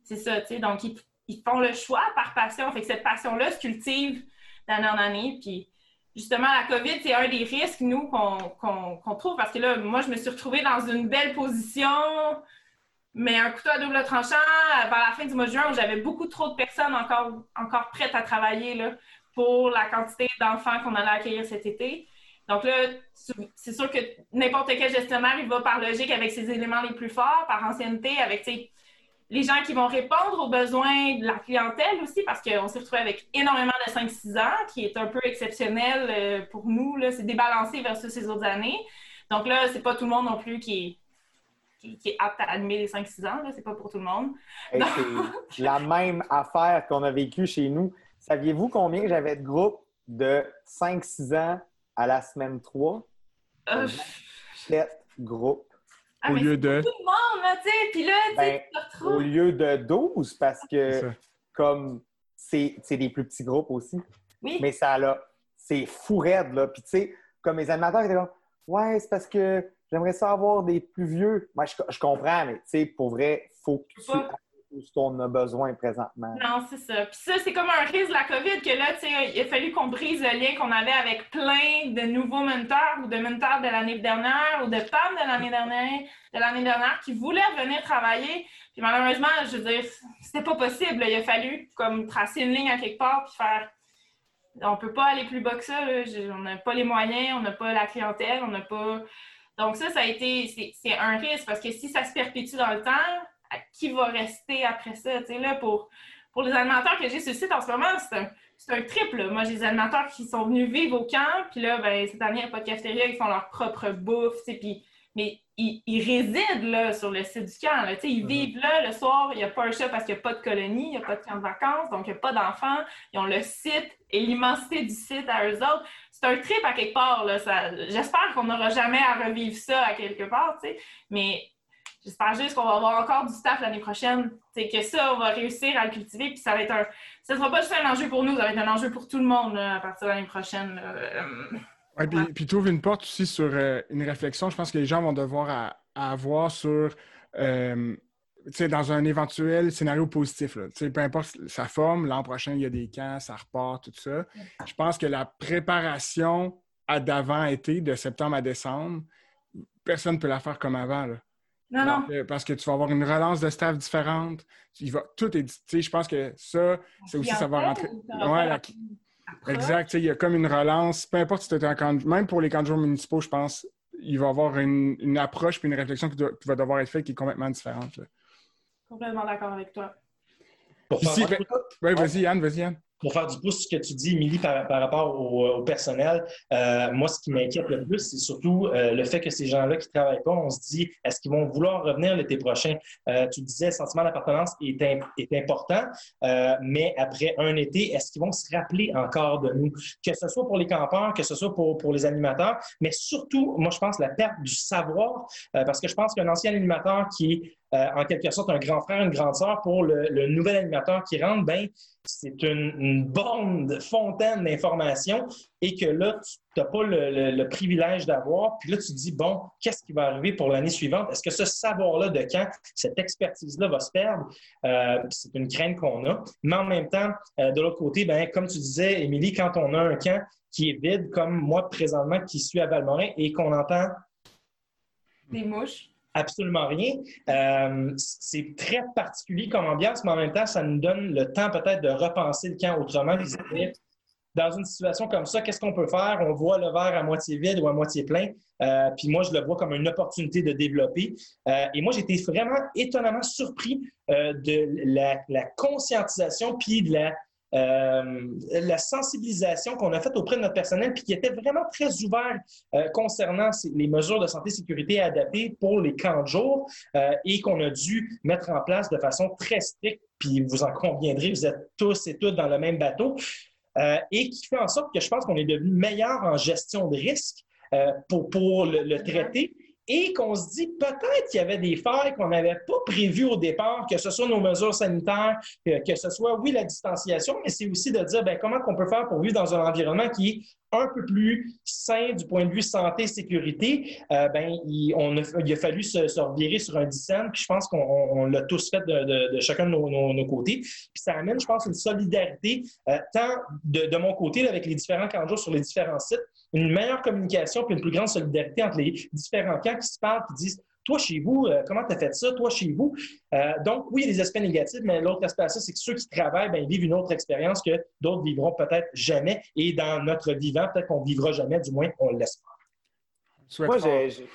c'est ça. Donc, ils, font le choix par passion. Fait que cette passion-là se cultive d'année en année. Puis, justement, la COVID, c'est un des risques, nous, qu'on trouve. Parce que là, moi, je me suis retrouvée dans une belle position, mais un couteau à double tranchant vers la fin du mois de juin où j'avais beaucoup trop de personnes encore, encore prêtes à travailler là, pour la quantité d'enfants qu'on allait accueillir cet été. Donc là, c'est sûr que n'importe quel gestionnaire, il va par logique avec ses éléments les plus forts, par ancienneté, avec les gens qui vont répondre aux besoins de la clientèle aussi, parce qu'on s'est retrouvé avec énormément de 5-6 ans, qui est un peu exceptionnel euh, pour nous. C'est débalancé versus ces autres années. Donc là, c'est pas tout le monde non plus qui est, qui, est apte à admettre les 5-6 ans. C'est pas pour tout le monde. C'est la même affaire qu'on a vécue chez nous. Saviez-vous combien j'avais de groupes de 5-6 ans à la semaine 3, euh... 7 groupes. Ah, au lieu de. Tout le monde, là, tu sais. Puis là, tu ben, Au lieu de 12, parce que, comme, c'est des plus petits groupes aussi. Oui. Mais ça, là, c'est fou raide, là. Puis, tu sais, comme mes animateurs étaient là, ouais, c'est parce que j'aimerais ça avoir des plus vieux. Moi, je, je comprends, mais, tu sais, pour vrai, faut que tu ce qu'on a besoin présentement. Non, c'est ça. Puis ça, c'est comme un risque de la COVID que là, tu sais, il a fallu qu'on brise le lien qu'on avait avec plein de nouveaux mentors ou de mentors de l'année dernière ou de femmes de l'année dernière, de l'année dernière qui voulaient venir travailler. Puis malheureusement, je veux dire, c'était pas possible. Il a fallu comme tracer une ligne à quelque part puis faire. On peut pas aller plus bas que ça. On n'a pas les moyens, on n'a pas la clientèle, on n'a pas. Donc ça, ça a été, c'est un risque parce que si ça se perpétue dans le temps, qui va rester après ça. là, pour, pour les animateurs que j'ai sur le site en ce moment, c'est un, triple. Moi, j'ai des animateurs qui sont venus vivre au camp, puis là, ben, cette année, il n'y a pas de cafétéria, ils font leur propre bouffe, puis, mais ils, résident là, sur le site du camp. Là, ils mhm. vivent là le soir, il n'y a pas un chat parce qu'il n'y a pas de colonie, il n'y a pas de camp de vacances, donc il n'y a pas d'enfants. Ils ont le site et l'immensité du site à eux autres. C'est un trip à quelque part. J'espère qu'on n'aura jamais à revivre ça à quelque part, mais J'espère juste qu'on va avoir encore du staff l'année prochaine. C'est que ça, on va réussir à le cultiver. Puis ça va être un. Ça ne sera pas juste un enjeu pour nous, ça va être un enjeu pour tout le monde à partir de l'année prochaine. Oui, puis, puis tu ouvres une porte aussi sur euh, une réflexion, je pense que les gens vont devoir avoir sur. Euh, dans un éventuel scénario positif, là, peu importe sa forme, l'an prochain, il y a des camps, ça repart, tout ça. Je pense que la préparation à d'avant-été, de septembre à décembre, personne ne peut la faire comme avant. Là. Non, non. Euh, parce que tu vas avoir une relance de staff différente. Il va, tout est. Tu sais, je pense que ça, c'est aussi, ça va rentrer. Ouais, Exact. Il y a comme une relance. Peu importe si tu es un candidat, même pour les candidats municipaux, je pense, il va y avoir une, approche puis une réflexion qui, va devoir être faite qui est complètement différente. Complètement d'accord avec toi. Ben, oui, vas-y, Yann, vas-y, Yann. Pour faire du pouce ce que tu dis, Émilie, par, rapport au, personnel, euh, moi, ce qui m'inquiète le plus, c'est surtout euh, le fait que ces gens-là qui ne travaillent pas, on se dit, est-ce qu'ils vont vouloir revenir l'été prochain? Euh, tu disais, le sentiment d'appartenance est, est, important, mais après un été, est-ce qu'ils vont se rappeler encore de nous? Que ce soit pour les campeurs, que ce soit pour, pour les animateurs, mais surtout, moi, je pense la perte du savoir, parce que je pense qu'un ancien animateur qui est euh, en quelque sorte un grand frère, une grande sœur pour le, nouvel animateur qui rentre, ben, c'est une, bonne fontaine d'informations et que là, tu n'as pas le, privilège d'avoir. Puis là, tu te dis, bon, qu'est-ce qui va arriver pour l'année suivante? Est-ce que ce savoir-là de quand, cette expertise-là va se perdre? Euh, c'est une crainte qu'on a. Mais en même temps, euh, de l'autre côté, ben, comme tu disais, Émilie, quand on a un camp qui est vide, comme moi présentement qui suis à Valmorin, et qu'on entend... Des mouches absolument rien. Euh, c'est très particulier comme ambiance, mais en même temps, ça nous donne le temps peut-être de repenser le camp autrement. Dans une situation comme ça, qu'est-ce qu'on peut faire? On voit le verre à moitié vide ou à moitié plein. Euh, puis moi, je le vois comme une opportunité de développer. Euh, et moi, j'étais vraiment étonnamment surpris de la, la conscientisation puis de la euh, la sensibilisation qu'on a faite auprès de notre personnel, puis qui était vraiment très ouvert euh, concernant les mesures de santé et sécurité adaptées pour les camps de jour euh, et qu'on a dû mettre en place de façon très stricte, puis vous en conviendrez, vous êtes tous et toutes dans le même bateau, et qui fait en sorte que je pense qu'on est devenu meilleur en gestion de risque pour, pour le traiter et qu'on se dit peut-être qu'il y avait des failles qu'on n'avait pas prévues au départ, que ce soit nos mesures sanitaires, que, ce soit, oui, la distanciation, mais c'est aussi de dire ben, comment on peut faire pour vivre dans un environnement qui est un peu plus sain du point de vue santé sécurité. Euh, ben, il, a, fallu se, se revirer sur un dissent, puis je pense qu'on l'a tous fait de, chacun de nos, côtés. Puis ça amène, je pense, une solidarité, euh, tant de, mon côté, avec les différents canjos sur les différents sites, une meilleure communication puis une plus grande solidarité entre les différents camps qui se parlent, qui disent toi, chez vous, euh, comment tu as fait ça? Toi, chez vous? Euh, donc, oui, il y a des aspects négatifs, mais l'autre aspect à ça, c'est que ceux qui travaillent, ben, ils vivent une autre expérience que d'autres vivront peut-être jamais. Et dans notre vivant, peut-être qu'on ne vivra jamais, du moins, on l'espère. Moi, je suis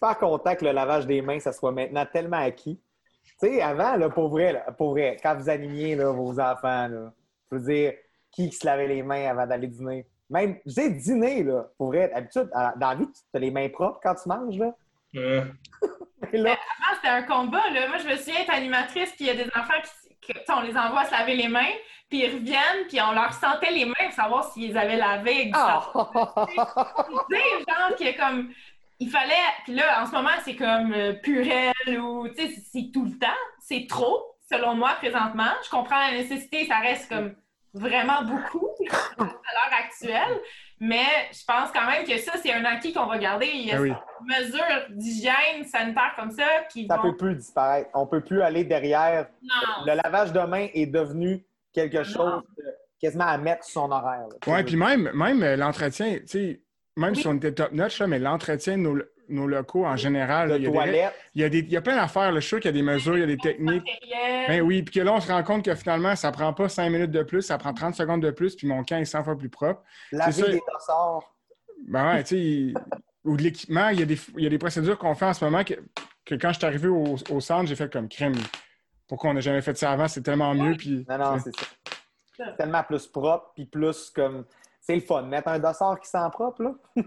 pas content que le lavage des mains, ça soit maintenant tellement acquis. Tu sais, avant, là, pour, vrai, pour vrai, quand vous animiez vos enfants, là, je veux dire, qui se lavait les mains avant d'aller dîner? Même, je sais, dîner, là, pour vrai, d'habitude, dans la vie, tu as les mains propres quand tu manges, là. Avant, c'était un combat, là. Moi, je me souviens être animatrice, puis il y a des enfants qui, on les envoie se laver les mains, puis ils reviennent, puis on leur sentait les mains pour savoir s'ils avaient lavé. Oh. genre, qui est comme il fallait. Puis là, en ce moment, c'est comme euh, purel ou, tu sais, c'est tout le temps. C'est trop, selon moi, présentement. Je comprends la nécessité, ça reste comme vraiment beaucoup à l'heure actuelle. Mais je pense quand même que ça, c'est un acquis qu'on va garder. Il y a des ah mesures d'hygiène sanitaire comme ça qui Ça ne peut plus disparaître. On ne peut plus aller derrière. Le lavage de main est devenu quelque chose quasiment à mettre sur son horaire. Oui, puis même, même euh, l'entretien, tu sais, même si on était top-notch, mais l'entretien de nos, nos locaux en général. il, y a il, y a des, il y a plein d'affaires. Je suis sûr qu'il y a des mesures, il y a des techniques. Ben oui, puis que là, on se rend compte que finalement, ça prend pas cinq minutes de plus, ça prend 30 secondes de plus, puis mon camp est 100 fois plus propre. Laver des dossards. Ben ouais, tu sais, ou de l'équipement, il y, a des, il y a des procédures qu'on fait en ce moment que, que quand je suis arrivé au, au centre, j'ai fait comme crème. Pourquoi on n'a jamais fait ça avant? C'est tellement mieux. Puis, non, non, c'est ça. C'est tellement plus propre, puis plus comme. C'est le fun. Mettre un dossard qui sent propre, là.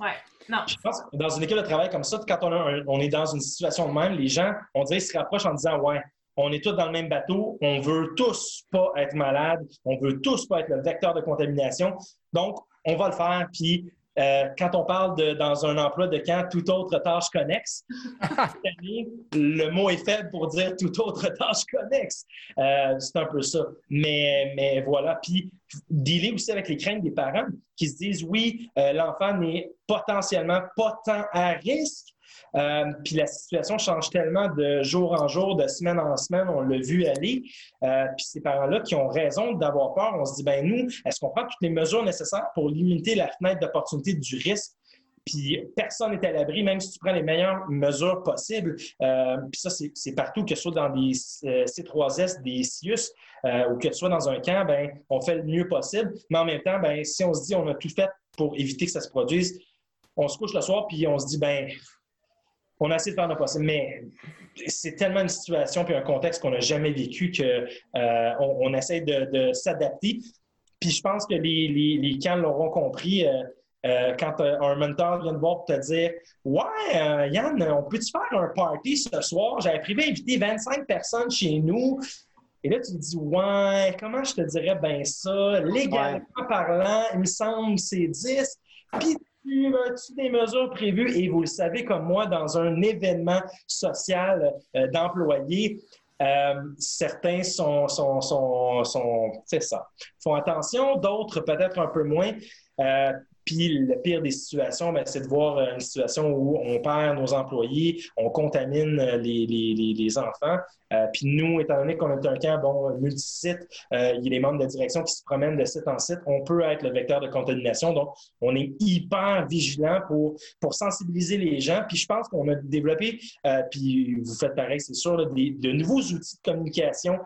Ouais. Non. Je pense que dans une équipe de travail comme ça, quand on, est dans une situation même, les gens, on dirait, se rapprochent en disant Ouais, on est tous dans le même bateau, on veut tous pas être malades, on veut tous pas être le vecteur de contamination. Donc, on va le faire. Puis, euh, quand on parle de, dans un emploi de camp, toute autre tâche connexe, le mot est faible pour dire toute autre tâche connexe. Euh, c'est un peu ça. Mais, mais voilà. Puis, dealer aussi avec les craintes des parents qui se disent oui, euh, l'enfant n'est potentiellement pas tant à risque, euh, puis la situation change tellement de jour en jour, de semaine en semaine, on l'a vu aller. Euh, puis ces parents-là qui ont raison d'avoir peur, on se dit, ben nous, est-ce qu'on prend toutes les mesures nécessaires pour limiter la fenêtre d'opportunité du risque? Puis personne n'est à l'abri, même si tu prends les meilleures mesures possibles. Euh, puis ça, c'est partout, que ce soit dans des C3S, des CIUS, ou que ce soit dans un camp, ben, on fait le mieux possible. Mais en même temps, ben, si on se dit on a tout fait pour éviter que ça se produise, on se couche le soir puis on se dit ben on a essayé de faire notre possible, mais c'est tellement une situation puis un contexte qu'on n'a jamais vécu qu'on euh, on essaie de, s'adapter. Puis je pense que les, les, les camps l'auront compris. Euh, euh, quand un mentor vient te voir pour te dire Ouais, Yann, on peut-tu faire un party ce soir? J'avais prévu d'inviter 25 personnes chez nous. Et là, tu te dis Ouais, comment je te dirais bien ça? Légalement parlant, il me semble c'est 10. Puis as-tu des mesures prévues? Et vous le savez comme moi, dans un événement social euh, d'employés, euh, certains sont, sont, sont, sont ça, font attention, d'autres peut-être un peu moins. Euh, puis le pire des situations, ben, c'est de voir une situation où on perd nos employés, on contamine les, les, les enfants. Euh, puis nous, étant donné qu'on est un camp bon, multisite, euh, il y a des membres de direction qui se promènent de site en site, on peut être le vecteur de contamination. Donc, on est hyper vigilant pour, pour sensibiliser les gens. Puis je pense qu'on a développé, euh, puis vous faites pareil, c'est sûr, de nouveaux outils de communication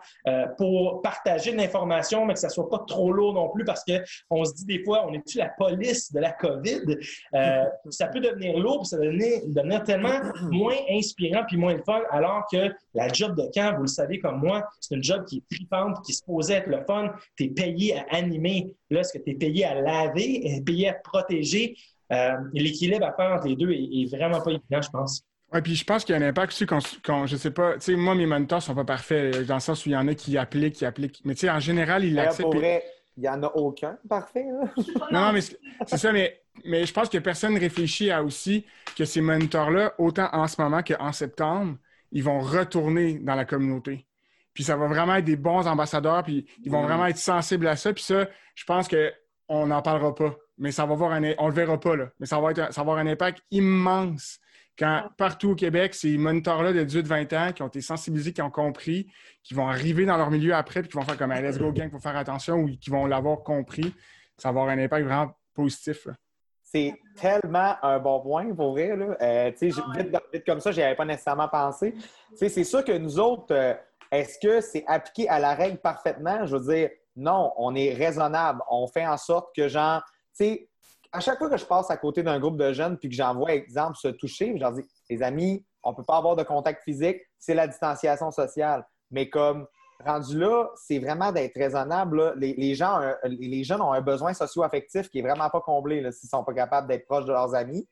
pour partager de l'information, mais que ça soit pas trop lourd non plus parce qu'on se dit des fois, on est-tu la police de la COVID? ça peut devenir lourd, puis ça peut devenir, devenir tellement moins inspirant puis moins le fun, alors que la job de vous le savez comme moi, c'est une job qui est tripante, qui se posait être le fun. Tu es payé à animer. Là, est-ce que tu es payé à laver, payé à protéger? Euh, l'équilibre à faire entre les deux est, vraiment pas évident, je pense. Oui, puis je pense qu'il y a un impact aussi quand, je sais pas, tu sais, moi, mes moniteurs sont pas parfaits, euh, dans le sens où il y en a qui appliquent, qui appliquent. Mais tu sais, en général, ils l'acceptent. il n'y en a aucun parfait. Hein? non, mais c'est ça, mais, mais je pense que personne réfléchit à aussi que ces moniteurs-là, autant en ce moment qu'en septembre, ils vont retourner dans la communauté. Puis ça va vraiment être des bons ambassadeurs, puis ils vont vraiment être sensibles à ça. Puis ça, je pense qu'on n'en parlera pas, mais ça va avoir un... On le verra pas, là, mais ça va, être, ça avoir un impact immense quand partout au Québec, ces moniteurs-là de 18-20 ans qui ont été sensibilisés, qui ont compris, qui vont arriver dans leur milieu après, puis qui vont faire comme un Let's Go Gang, il faut faire attention, ou qui vont l'avoir compris, ça va avoir un impact vraiment positif. C'est tellement un bon point pour vrai. Là. Euh, vite, comme ça, je n'y avais pas nécessairement pensé. C'est sûr que nous autres, euh, est-ce que c'est appliqué à la règle parfaitement? Je veux dire, non, on est raisonnable. On fait en sorte que, genre, tu sais, à chaque fois que je passe à côté d'un groupe de jeunes puis que j'en vois, exemple, se toucher, je leur dis, les amis, on ne peut pas avoir de contact physique, c'est la distanciation sociale. Mais comme rendu là, c'est vraiment d'être raisonnable. Les, gens, les jeunes ont un besoin socio-affectif qui est vraiment pas comblé s'ils sont pas capables d'être proches de leurs amis.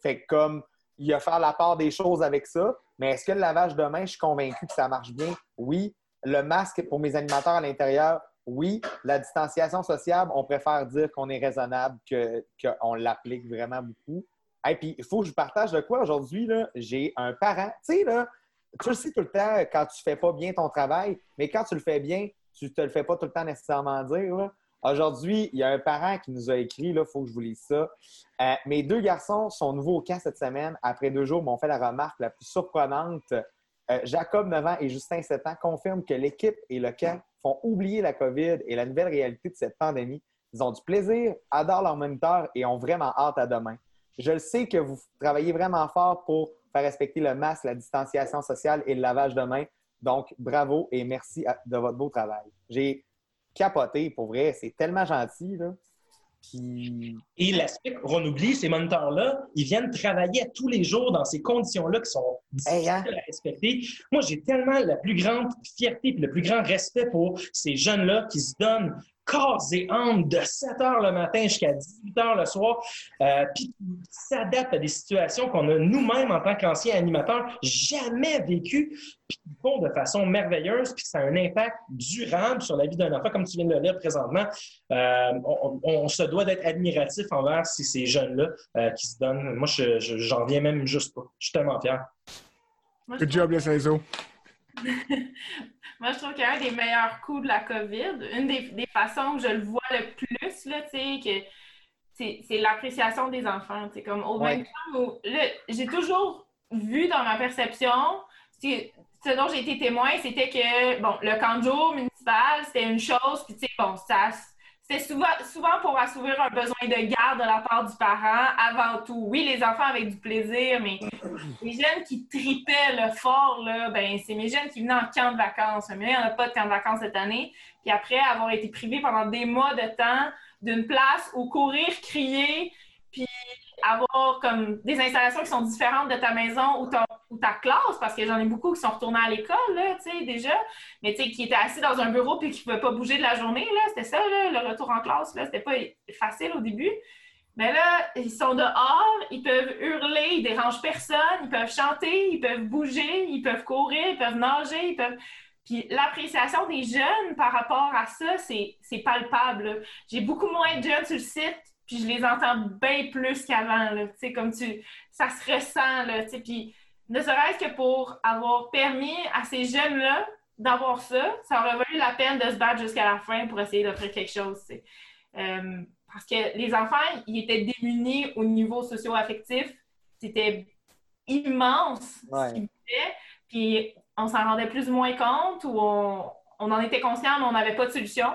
Fait que comme il a faire la part des choses avec ça, mais est-ce que le lavage de main, je suis convaincu que ça marche bien? Oui. Le masque pour mes animateurs à l'intérieur, oui. La distanciation sociale, on préfère dire qu'on est raisonnable qu'on l'applique vraiment beaucoup. Et puis, il faut que je partage de quoi aujourd'hui? J'ai un parent. Tu sais, là, tu le sais tout le temps quand tu fais pas bien ton travail, mais quand tu le fais bien, tu te le fais pas tout le temps nécessairement dire. Aujourd'hui, il y a un parent qui nous a écrit, il faut que je vous lise ça. Euh, mes deux garçons sont nouveaux au camp cette semaine. Après deux jours, m'ont fait la remarque la plus surprenante. Euh, Jacob, 9 ans, et Justin, 7 ans, confirment que l'équipe et le camp font oublier la COVID et la nouvelle réalité de cette pandémie. Ils ont du plaisir, adorent leur moniteur et ont vraiment hâte à demain. Je le sais que vous travaillez vraiment fort pour respecter le masque, la distanciation sociale et le lavage de mains. Donc, bravo et merci de votre beau travail. J'ai capoté, pour vrai. C'est tellement gentil. Là. Et l'aspect qu'on oublie, ces moniteurs-là, ils viennent travailler tous les jours dans ces conditions-là qui sont difficiles hein? à respecter. Moi, j'ai tellement la plus grande fierté et le plus grand respect pour ces jeunes-là qui se donnent corps et âme de 7 heures le matin jusqu'à 18 heures le soir, euh, puis qui s'adaptent à des situations qu'on a nous-mêmes en tant qu'anciens animateurs jamais vécues, puis qui font de façon merveilleuse, puis ça a un impact durable sur la vie d'un enfant, comme tu viens de le dire présentement. Euh, on, se doit d'être admiratif envers ces, jeunes-là euh, qui se donnent. Moi, j'en viens même juste pas. Je suis tellement fier. Good job, les Moi, je trouve qu'un des meilleurs coups de la COVID, une des, façons que je le vois le plus, là, que c'est l'appréciation des enfants. Comme au même temps j'ai toujours vu dans ma perception, ce dont j'ai été témoin, c'était que bon, le jour municipal, c'était une chose, puis bon, ça c'est souvent, souvent pour assouvir un besoin de garde de la part du parent avant tout. Oui, les enfants avec du plaisir, mais les jeunes qui tripaient le fort, là, ben, c'est mes jeunes qui venaient en camp de vacances. Mais il en a pas de camp de vacances cette année. Puis après avoir été privés pendant des mois de temps d'une place où courir, crier, puis avoir comme des installations qui sont différentes de ta maison ou ta, classe, parce que j'en ai beaucoup qui sont retournés à l'école, tu sais, déjà, mais tu sais, qui étaient assis dans un bureau puis qui ne pouvaient pas bouger de la journée, là, c'était ça, le retour en classe, là, c'était pas facile au début. Mais là, ils sont dehors, ils peuvent hurler, ils dérangent personne, ils peuvent chanter, ils peuvent bouger, ils peuvent courir, ils peuvent nager, ils peuvent... Puis l'appréciation des jeunes par rapport à ça, c'est palpable. J'ai beaucoup moins de jeunes sur le site, puis je les entends bien plus qu'avant. Tu sais, comme tu... Ça se ressent, là, tu sais, puis ne serait-ce que pour avoir permis à ces jeunes-là d'avoir ça, ça aurait valu la peine de se battre jusqu'à la fin pour essayer d'offrir quelque chose, euh, parce que les enfants, ils étaient démunis au niveau socio-affectif. C'était immense ce qu'ils Puis on s'en rendait plus ou moins compte ou on, en était conscient, mais on n'avait pas de solution.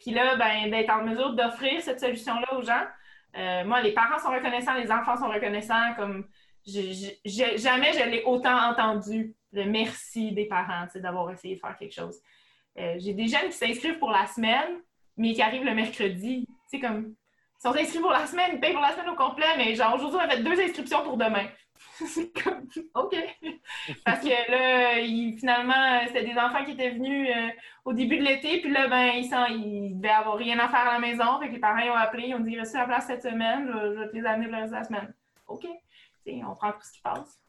Puis là, ben, d'être en mesure d'offrir cette solution-là aux gens. Euh, moi, les parents sont reconnaissants, les enfants sont reconnaissants. Comme jamais je l'ai autant entendu le merci des parents d'avoir essayé de faire quelque chose. Euh, j'ai des jeunes qui s'inscrivent pour la semaine, mais qui arrivent le mercredi. C'est comme, ils sont inscrits pour la semaine, ils payent pour la semaine au complet, mais genre aujourd'hui, on a fait deux inscriptions pour demain. c'est comme, OK. Parce que là, finalement, c'était des enfants qui étaient venus euh, au début de l'été, puis là, ben, ils, sont, ils devaient avoir rien à faire à la maison. Fait les parents ont appelé, ils ont dit, reste la place cette semaine, je, vais te les amener le la semaine. OK. on prend tout ce qui passe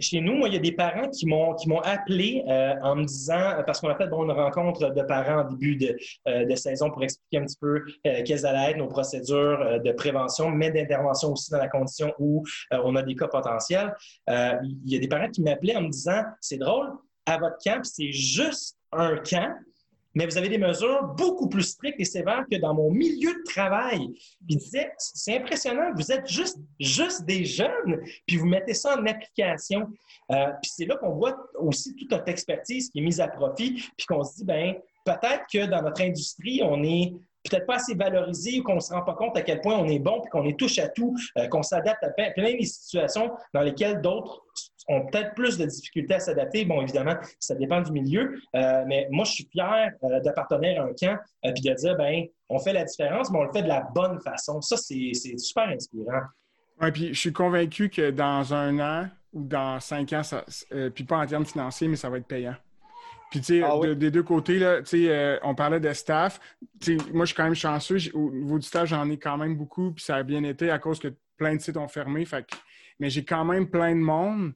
chez nous, moi, il y a des parents qui m'ont appelé euh, en me disant, parce qu'on a fait une rencontre de parents en début de, euh, saison pour expliquer un petit peu euh, quelles allaient être nos procédures de prévention, mais d'intervention aussi dans la condition où on a des cas potentiels. il y a des parents qui m'appelaient en me disant, c'est drôle, à votre camp, c'est juste un camp, mais vous avez des mesures beaucoup plus strictes et sévères que dans mon milieu de travail. Puis c'est impressionnant, vous êtes juste, juste des jeunes, puis vous mettez ça en application. Euh, puis c'est là qu'on voit aussi toute notre expertise qui est mise à profit, puis qu'on se dit, ben peut-être que dans notre industrie, on est peut-être pas assez valorisé ou qu'on ne se rend pas compte à quel point on est bon, puis qu'on est touche à tout, euh, qu'on s'adapte à plein, plein de situations dans lesquelles d'autres ont peut-être plus de difficultés à s'adapter. Bon, évidemment, ça dépend du milieu, euh, mais moi, je suis fier euh, d'appartenir à un camp et de dire, ben, on fait la différence, mais on le fait de la bonne façon. Ça, c'est super inspirant. Oui, puis je suis convaincu que dans un an ou dans cinq ans, ça, puis pas en termes financiers, mais ça va être payant. Puis, tu sais, ah des deux côtés, là, tu sais, euh, on parlait de staff. Tu sais, moi, je suis quand même chanceux. Au niveau du staff, j'en ai quand même beaucoup. Puis, ça a bien été à cause que plein de sites ont fermé. Fait Mais j'ai quand même plein de monde,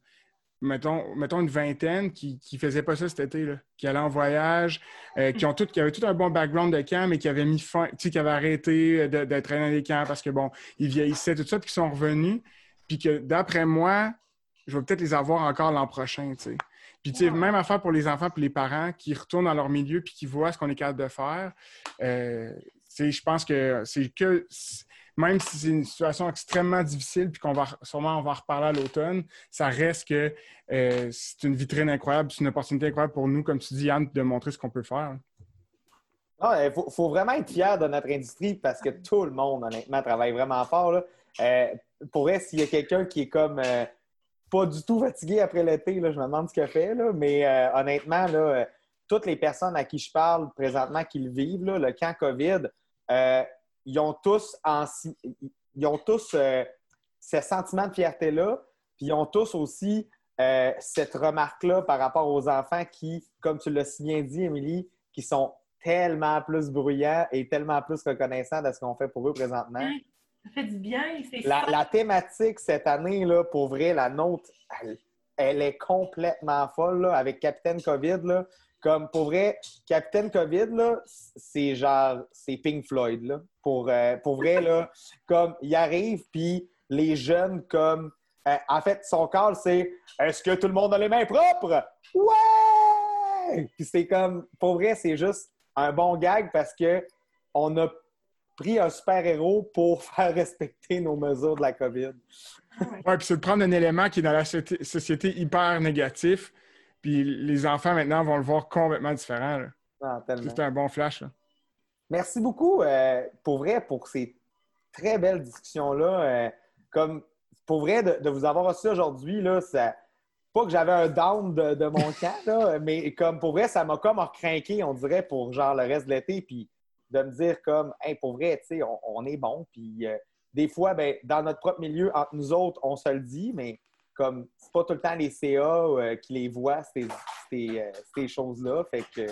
mettons, mettons une vingtaine, qui ne faisaient pas ça cet été, là, qui allaient en voyage, euh, qui, ont tout, qui avaient tout un bon background de camp, mais qui avaient mis fin, tu sais, qui avaient arrêté d'être dans des camps parce que, bon, ils vieillissaient, tout ça, puis qui sont revenus. Puis que, d'après moi, je vais peut-être les avoir encore l'an prochain, tu sais. Puis, tu sais, même affaire pour les enfants et les parents qui retournent dans leur milieu puis qui voient ce qu'on est capable de faire. Euh, je pense que c'est que, même si c'est une situation extrêmement difficile puis qu'on va sûrement on va reparler à l'automne, ça reste que euh, c'est une vitrine incroyable, c'est une opportunité incroyable pour nous, comme tu dis, Yann, de montrer ce qu'on peut faire. Il faut, vraiment être fier de notre industrie parce que tout le monde, honnêtement, travaille vraiment fort. Là. Euh, pour s'il y a quelqu'un qui est comme pas du tout fatigué après l'été. Je me demande ce qu'il fait. Là. Mais euh, honnêtement, là, euh, toutes les personnes à qui je parle présentement qui le vivent, le camp COVID, euh, ils ont tous, en, ils ont tous ce sentiment de fierté-là. Puis ils ont tous aussi cette remarque-là par rapport aux enfants qui, comme tu l'as si bien dit, Émilie, qui sont tellement plus bruyants et tellement plus reconnaissants de ce qu'on fait pour eux présentement. Ça fait du bien. La, la, thématique cette année, là, pour vrai, la nôtre, elle, est complètement folle là, avec Capitaine COVID. Là. Comme pour vrai, Capitaine COVID, c'est genre, c'est Pink Floyd. Là. Pour, euh, pour vrai, là, comme il arrive, puis les jeunes, comme. Euh, en fait, son call, c'est Est-ce que tout le monde a les mains propres? Ouais! Puis c'est comme, pour vrai, c'est juste un bon gag parce que on a pris un super-héros pour faire respecter nos mesures de la COVID. oui, puis c'est de prendre un élément qui est dans la société hyper négatif, puis les enfants maintenant vont le voir complètement différent. Ah, c'est un bon flash. Merci beaucoup, euh, pour vrai, pour ces très belles discussions-là. Euh, comme pour vrai, de, vous avoir reçu aujourd'hui, là, ça, pas que j'avais un down de, mon camp, mais comme pour vrai, ça m'a comme recrinqué, on dirait, pour genre le reste de l'été. Puis de me dire comme, hey, pour vrai, tu sais, on, est bon, puis euh, des fois, ben, dans notre propre milieu, entre nous autres, on se le dit, mais comme c'est pas tout le temps les CA euh, qui les voient, ces, ces, choses-là. Fait que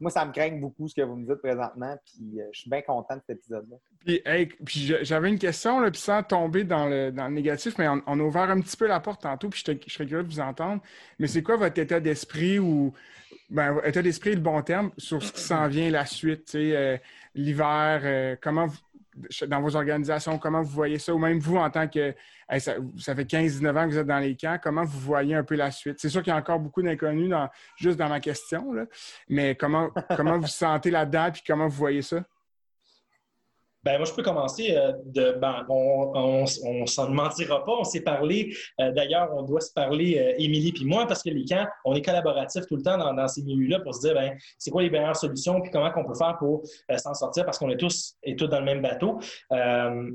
moi, ça me craint beaucoup ce que vous me dites présentement, puis je suis bien content de cet épisode-là. Puis, j'avais une question, là, puis sans tomber dans le, dans le négatif, mais on, a ouvert un petit peu la porte tantôt, puis je, serais curieux de vous entendre. Mais c'est quoi votre état d'esprit ou ben, état d'esprit le bon terme sur ce qui s'en vient la suite, euh, l'hiver, euh, comment dans vos organisations, comment vous voyez ça, ou même vous en tant que ça, fait 15-19 ans que vous êtes dans les camps, comment vous voyez un peu la suite? C'est sûr qu'il y a encore beaucoup d'inconnus juste dans ma question, mais comment, comment vous sentez là-dedans et comment vous voyez ça? Ben, moi, je peux commencer. Euh, de, ben, on ne s'en mentira pas. On s'est parlé. Euh, d'ailleurs, on doit se parler, euh, Émilie puis moi, parce que les camps, on est collaboratifs tout le temps dans, ces milieux-là pour se dire, ben, c'est quoi les meilleures solutions puis comment on peut faire pour s'en sortir parce qu'on est tous et tous dans le même bateau.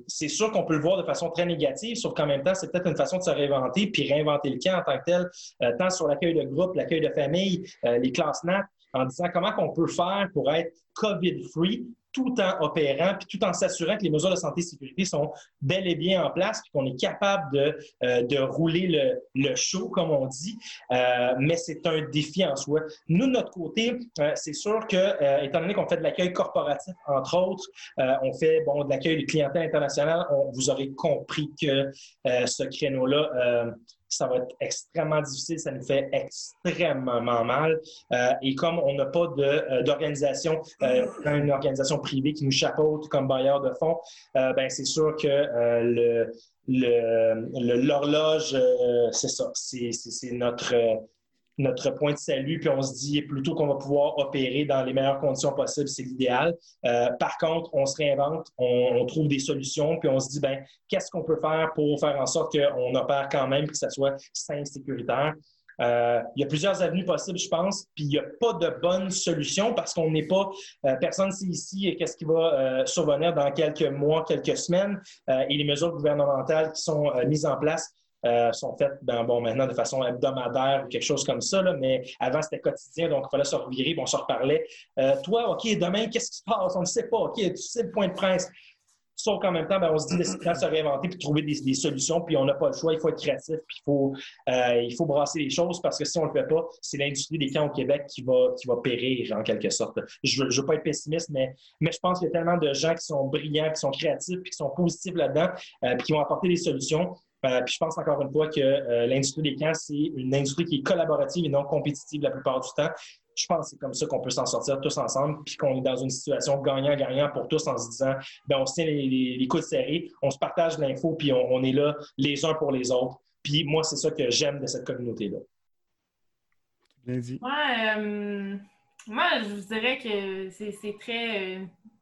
c'est sûr qu'on peut le voir de façon très négative, sauf qu'en même temps, c'est peut-être une façon de se réinventer puis réinventer le camp en tant que tel, tant sur l'accueil de groupe, l'accueil de famille, les classes NAT, en disant comment on peut faire pour être COVID-free tout en opérant, puis tout en s'assurant que les mesures de santé et sécurité sont bel et bien en place, puis qu'on est capable de, euh, de rouler le, le, show, comme on dit. Euh, mais c'est un défi en soi. Nous, de notre côté, euh, c'est sûr que, étant donné qu'on fait de l'accueil corporatif, entre autres, on fait bon, de l'accueil de clientèle internationale, vous aurez compris que ce créneau-là ça va être extrêmement difficile, ça nous fait extrêmement mal. Euh, et comme on n'a pas euh, d'organisation, euh, une organisation privée qui nous chapeaute comme bailleur de fonds, ben c'est sûr que le l'horloge, c'est ça, c'est notre notre point de salut, puis on se dit plutôt qu'on va pouvoir opérer dans les meilleures conditions possibles, c'est l'idéal. Euh, par contre, on se réinvente, on, trouve des solutions, puis on se dit, ben, qu'est-ce qu'on peut faire pour faire en sorte qu'on opère quand même, que ça soit sain et sécuritaire? Euh, il y a plusieurs avenues possibles, je pense, puis il n'y a pas de bonne solution parce qu'on n'est pas, euh, personne sait ici qu'est-ce qui va survenir dans quelques mois, quelques semaines, et les mesures gouvernementales qui sont mises en place euh, sont faites ben, bon, maintenant de façon hebdomadaire ou quelque chose comme ça, mais avant c'était quotidien, donc il fallait se revirer, on se reparlait. Euh, toi, OK, demain, qu'est-ce qui se passe? On ne sait pas, OK, tu sais le point de presse. Sauf qu'en même temps, ben, on se dit de se réinventer puis trouver des, solutions, puis on n'a pas le choix, il faut être créatif, puis il faut, euh, il faut brasser les choses parce que si on ne le fait pas, c'est l'industrie des camps au Québec qui va, qui va périr en quelque sorte. Je ne veux, pas être pessimiste, mais, mais je pense qu'il y a tellement de gens qui sont brillants, qui sont créatifs, puis qui sont positifs là-dedans, puis qui vont apporter des solutions. Euh, puis je pense encore une fois que euh, l'industrie des camps, c'est une industrie qui est collaborative et non compétitive la plupart du temps. Je pense que c'est comme ça qu'on peut s'en sortir tous ensemble, puis qu'on est dans une situation gagnant-gagnant pour tous en se disant, ben on se tient les, les, coudes serrés, on se partage l'info, puis on, est là les uns pour les autres. Puis moi, c'est ça que j'aime de cette communauté-là. Bien dit. Euh, moi, je vous dirais que c'est très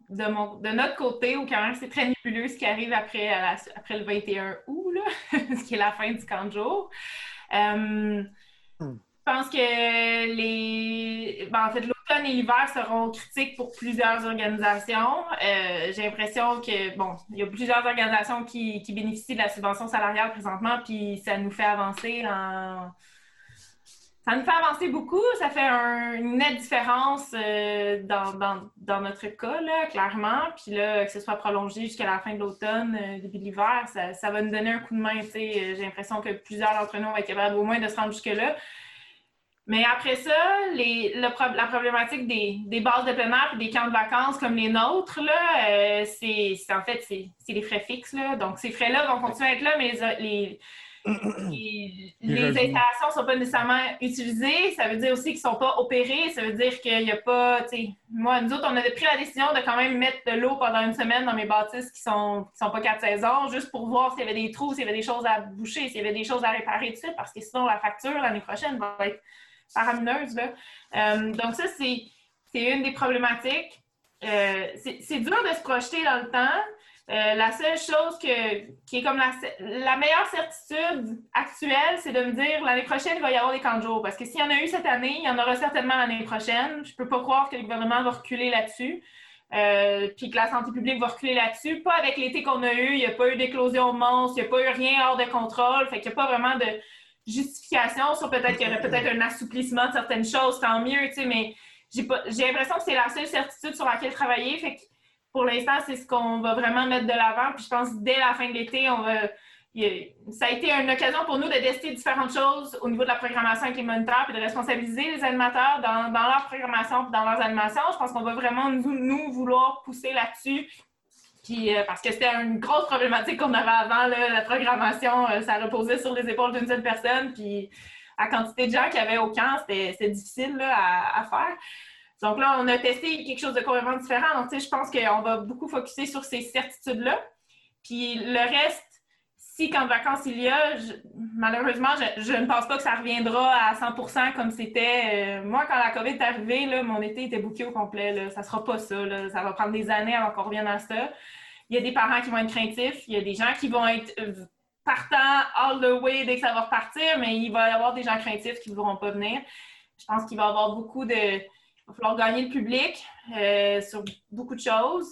de, mon, de notre côté, au même c'est très nébuleux ce qui arrive après, après le 21 août, là, ce qui est la fin du camp de jour. Euh, hmm. Je pense que les. Ben, en fait, l'automne et l'hiver seront critiques pour plusieurs organisations. Euh, j'ai l'impression que, bon, il y a plusieurs organisations qui, qui bénéficient de la subvention salariale présentement, puis ça nous fait avancer en ça nous fait avancer beaucoup. Ça fait une nette différence euh, dans, notre cas, clairement. Puis là, que ce soit prolongé jusqu'à la fin de l'automne, euh, début de l'hiver, ça, va nous donner un coup de main. J'ai l'impression que plusieurs d'entre nous vont être capables au moins de se rendre jusque-là. Mais après ça, la problématique des, bases de plein air et des camps de vacances comme les nôtres, euh, c'est en fait c'est les frais fixes. Donc ces frais-là vont continuer à être là, mais les installations ne sont pas nécessairement utilisées. Ça veut dire aussi qu'ils ne sont pas opérés. Ça veut dire qu'il n'y a pas. Moi, nous autres, on avait pris la décision de quand même mettre de l'eau pendant une semaine dans mes bâtisses qui ne sont, sont pas quatre saisons, juste pour voir s'il y avait des trous, s'il y avait des choses à boucher, s'il y avait des choses à réparer, tout ça, parce que sinon, la facture l'année prochaine va être faramineuse. Euh, donc, ça, c'est une des problématiques. Euh, c'est dur de se projeter dans le temps. Euh, la seule chose qui est comme la, meilleure certitude actuelle, c'est de me dire l'année prochaine, il va y avoir des camps de jour. Parce que s'il y en a eu cette année, il y en aura certainement l'année prochaine. Je ne peux pas croire que le gouvernement va reculer là-dessus. Euh, puis que la santé publique va reculer là-dessus. Pas avec l'été qu'on a eu, il n'y a pas eu d'éclosion monstre, il n'y a pas eu rien hors de contrôle. Fait qu'il n'y a pas vraiment de justification sur peut-être qu'il y aurait peut-être un assouplissement de certaines choses, tant mieux, tu sais, mais j'ai l'impression que c'est la seule certitude sur laquelle travailler. Fait que pour l'instant, c'est ce qu'on va vraiment mettre de l'avant. Puis je pense que dès la fin de l'été. Ça a été une occasion pour nous de tester différentes choses au niveau de la programmation avec les moniteurs, puis de responsabiliser les animateurs dans, leur programmation, puis dans leurs animations. Je pense qu'on va vraiment nous, vouloir pousser là-dessus, puis, euh, parce que c'était une grosse problématique qu'on avait avant, la programmation, euh, ça reposait sur les épaules d'une seule personne, puis la quantité de gens qu'il y avait au camp, c'était difficile à, faire. Donc là, on a testé quelque chose de complètement différent. Donc, je pense qu'on va beaucoup focuser sur ces certitudes-là. Puis le reste, si quand vacances il y a, malheureusement, je, ne pense pas que ça reviendra à 100% comme c'était. Euh, moi, quand la COVID est arrivée, là, mon été était bouqué au complet. Là. Ça ne sera pas ça. Ça va prendre des années avant qu'on revienne à ça. Il y a des parents qui vont être craintifs. Il y a des gens qui vont être euh, partants all the way dès que ça va repartir, mais il va y avoir des gens craintifs qui ne voudront pas venir. Je pense qu'il va y avoir beaucoup de il va falloir gagner le public euh, sur beaucoup de choses.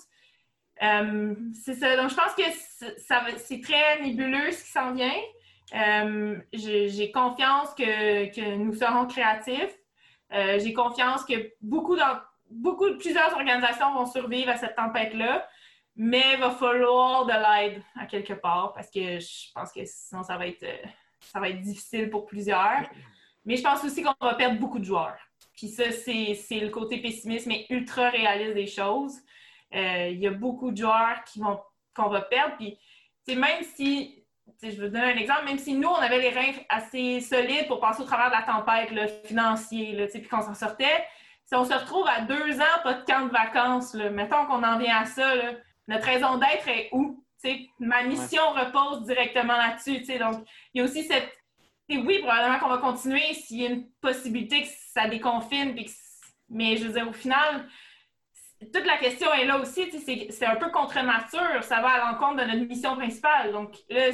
Euh, c'est ça. Donc, je pense que c'est très nébuleux ce qui s'en vient. Euh, j'ai confiance que, nous serons créatifs. J'ai confiance que beaucoup, beaucoup, plusieurs organisations vont survivre à cette tempête-là, mais il va falloir de l'aide à quelque part parce que je pense que sinon ça va être, ça va être difficile pour plusieurs. Mais je pense aussi qu'on va perdre beaucoup de joueurs. Puis ça, c'est le côté pessimiste, mais ultra réaliste des choses. Euh, il y a beaucoup de joueurs qui vont qu'on va perdre. Puis, même si, je vais vous donner un exemple, même si nous, on avait les reins assez solides pour passer au travers de la tempête là, financier, là, puis qu'on s'en sortait, si on se retrouve à deux ans, pas de camp de vacances, là, mettons qu'on en vient à ça, notre raison d'être est où? ma mission repose directement là-dessus. Donc, il y a aussi cette oui, probablement qu'on va continuer s'il y a une possibilité que ça déconfine. Mais je veux dire, au final, toute la question est là aussi. C'est un peu contre nature. Ça va à l'encontre de notre mission principale. Donc là,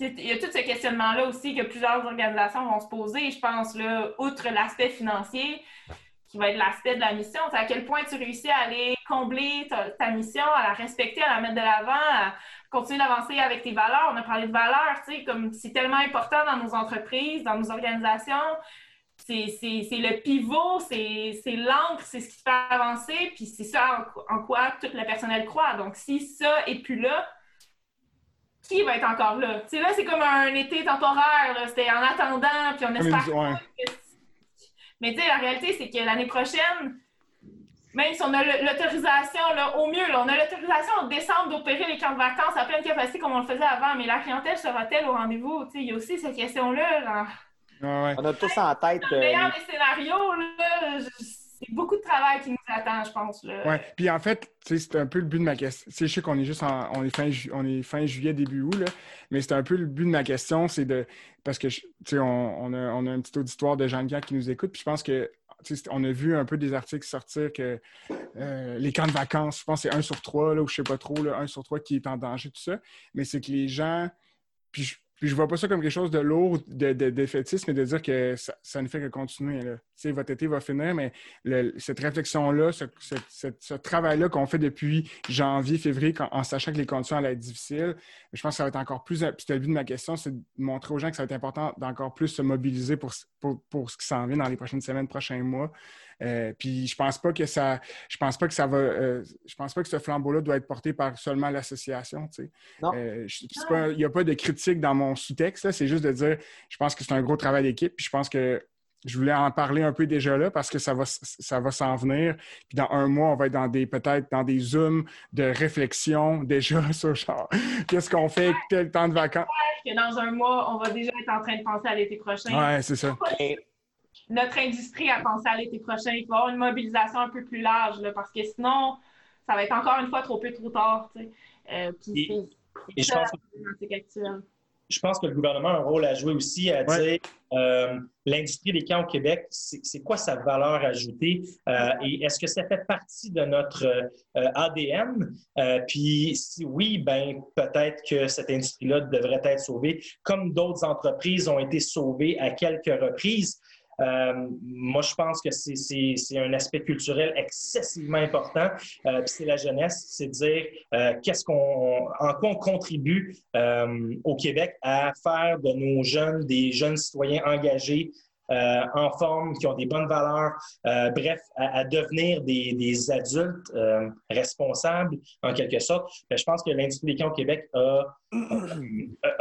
il y a tout ce questionnement-là aussi que plusieurs organisations vont se poser, je pense, là, outre l'aspect financier, qui va être l'aspect de la mission. À quel point tu réussis à aller combler ta, mission, à la respecter, à la mettre de l'avant, à continuer d'avancer avec tes valeurs. On a parlé de valeurs, tu sais, comme c'est tellement important dans nos entreprises, dans nos organisations. C'est le pivot, c'est l'encre, c'est ce qui fait avancer, puis c'est ça en, quoi tout le personnel croit. Donc, si ça est plus là, qui va être encore là? Tu sais, là, c'est comme un été temporaire, c'était en attendant, puis on espère mais tu sais, la réalité, c'est que l'année prochaine, même si on a l'autorisation, au mieux, on a l'autorisation en décembre d'opérer les camps de vacances à pleine capacité comme on le faisait avant, mais la clientèle sera-t-elle au rendez-vous? Il y a aussi cette question-là. On a tous en tête. Le meilleur des scénarios, c'est beaucoup de travail qui nous attend, je pense. Oui, puis en fait, c'est un peu le but de ma question. Je sais qu'on est juste fin, on est fin juillet, début août, là, mais c'est un peu le but de ma question, c'est de. Parce que, on, a, on a un petit auditoire de gens qui nous écoutent, puis je pense que on a vu un peu des articles sortir que euh, les camps de vacances, je pense que c'est un sur trois, là, ou je sais pas trop, là, un sur trois qui est en danger, tout ça. Mais c'est que les gens, puis puis je vois pas ça comme quelque chose de lourd, de, de, mais de dire que ça, ne fait que continuer. Votre été va finir, mais cette réflexion-là, ce, travail-là qu'on fait depuis janvier, février, en sachant que les conditions allaient être difficiles, je pense que ça va être encore plus. C'était le but de ma question, c'est de montrer aux gens que ça va être important d'encore plus se mobiliser pour, pour ce qui s'en vient dans les prochaines semaines, prochains mois. Euh, puis je pense pas que ça, je pense pas que ça va, euh, je pense pas que ce flambeau-là doit être porté par seulement l'association. Euh, il n'y a pas de critique dans mon sous-texte. C'est juste de dire, je pense que c'est un gros travail d'équipe. Puis je pense que je voulais en parler un peu déjà là parce que ça va, ça va s'en venir. Puis dans un mois, on va être dans des peut-être dans des zooms de réflexion déjà sur genre qu'est-ce qu'on fait, quel temps de vacances. Que dans un mois, on va déjà être en train de penser à l'été prochain. Ouais, c'est ça notre industrie à penser à l'été prochain. Il faut avoir une mobilisation un peu plus large, parce que sinon, ça va être encore une fois trop peu, trop tard. Euh, je, pense que, je pense que le gouvernement a un rôle à jouer aussi à dire euh, l'industrie des camps au Québec, c'est quoi sa valeur ajoutée? Euh, et est-ce que ça fait partie de notre ADN? puis si oui, ben peut-être que cette industrie-là devrait être sauvée, comme d'autres entreprises ont été sauvées à quelques reprises. Euh, moi, je pense que c'est un aspect culturel excessivement important. Euh, c'est la jeunesse, c'est dire euh, qu'est-ce qu'on, en quoi on contribue au Québec à faire de nos jeunes des jeunes citoyens engagés en forme, qui ont des bonnes valeurs, bref, à, devenir des, adultes responsables en quelque sorte. Ben, je pense que l'industrie des camps au Québec a,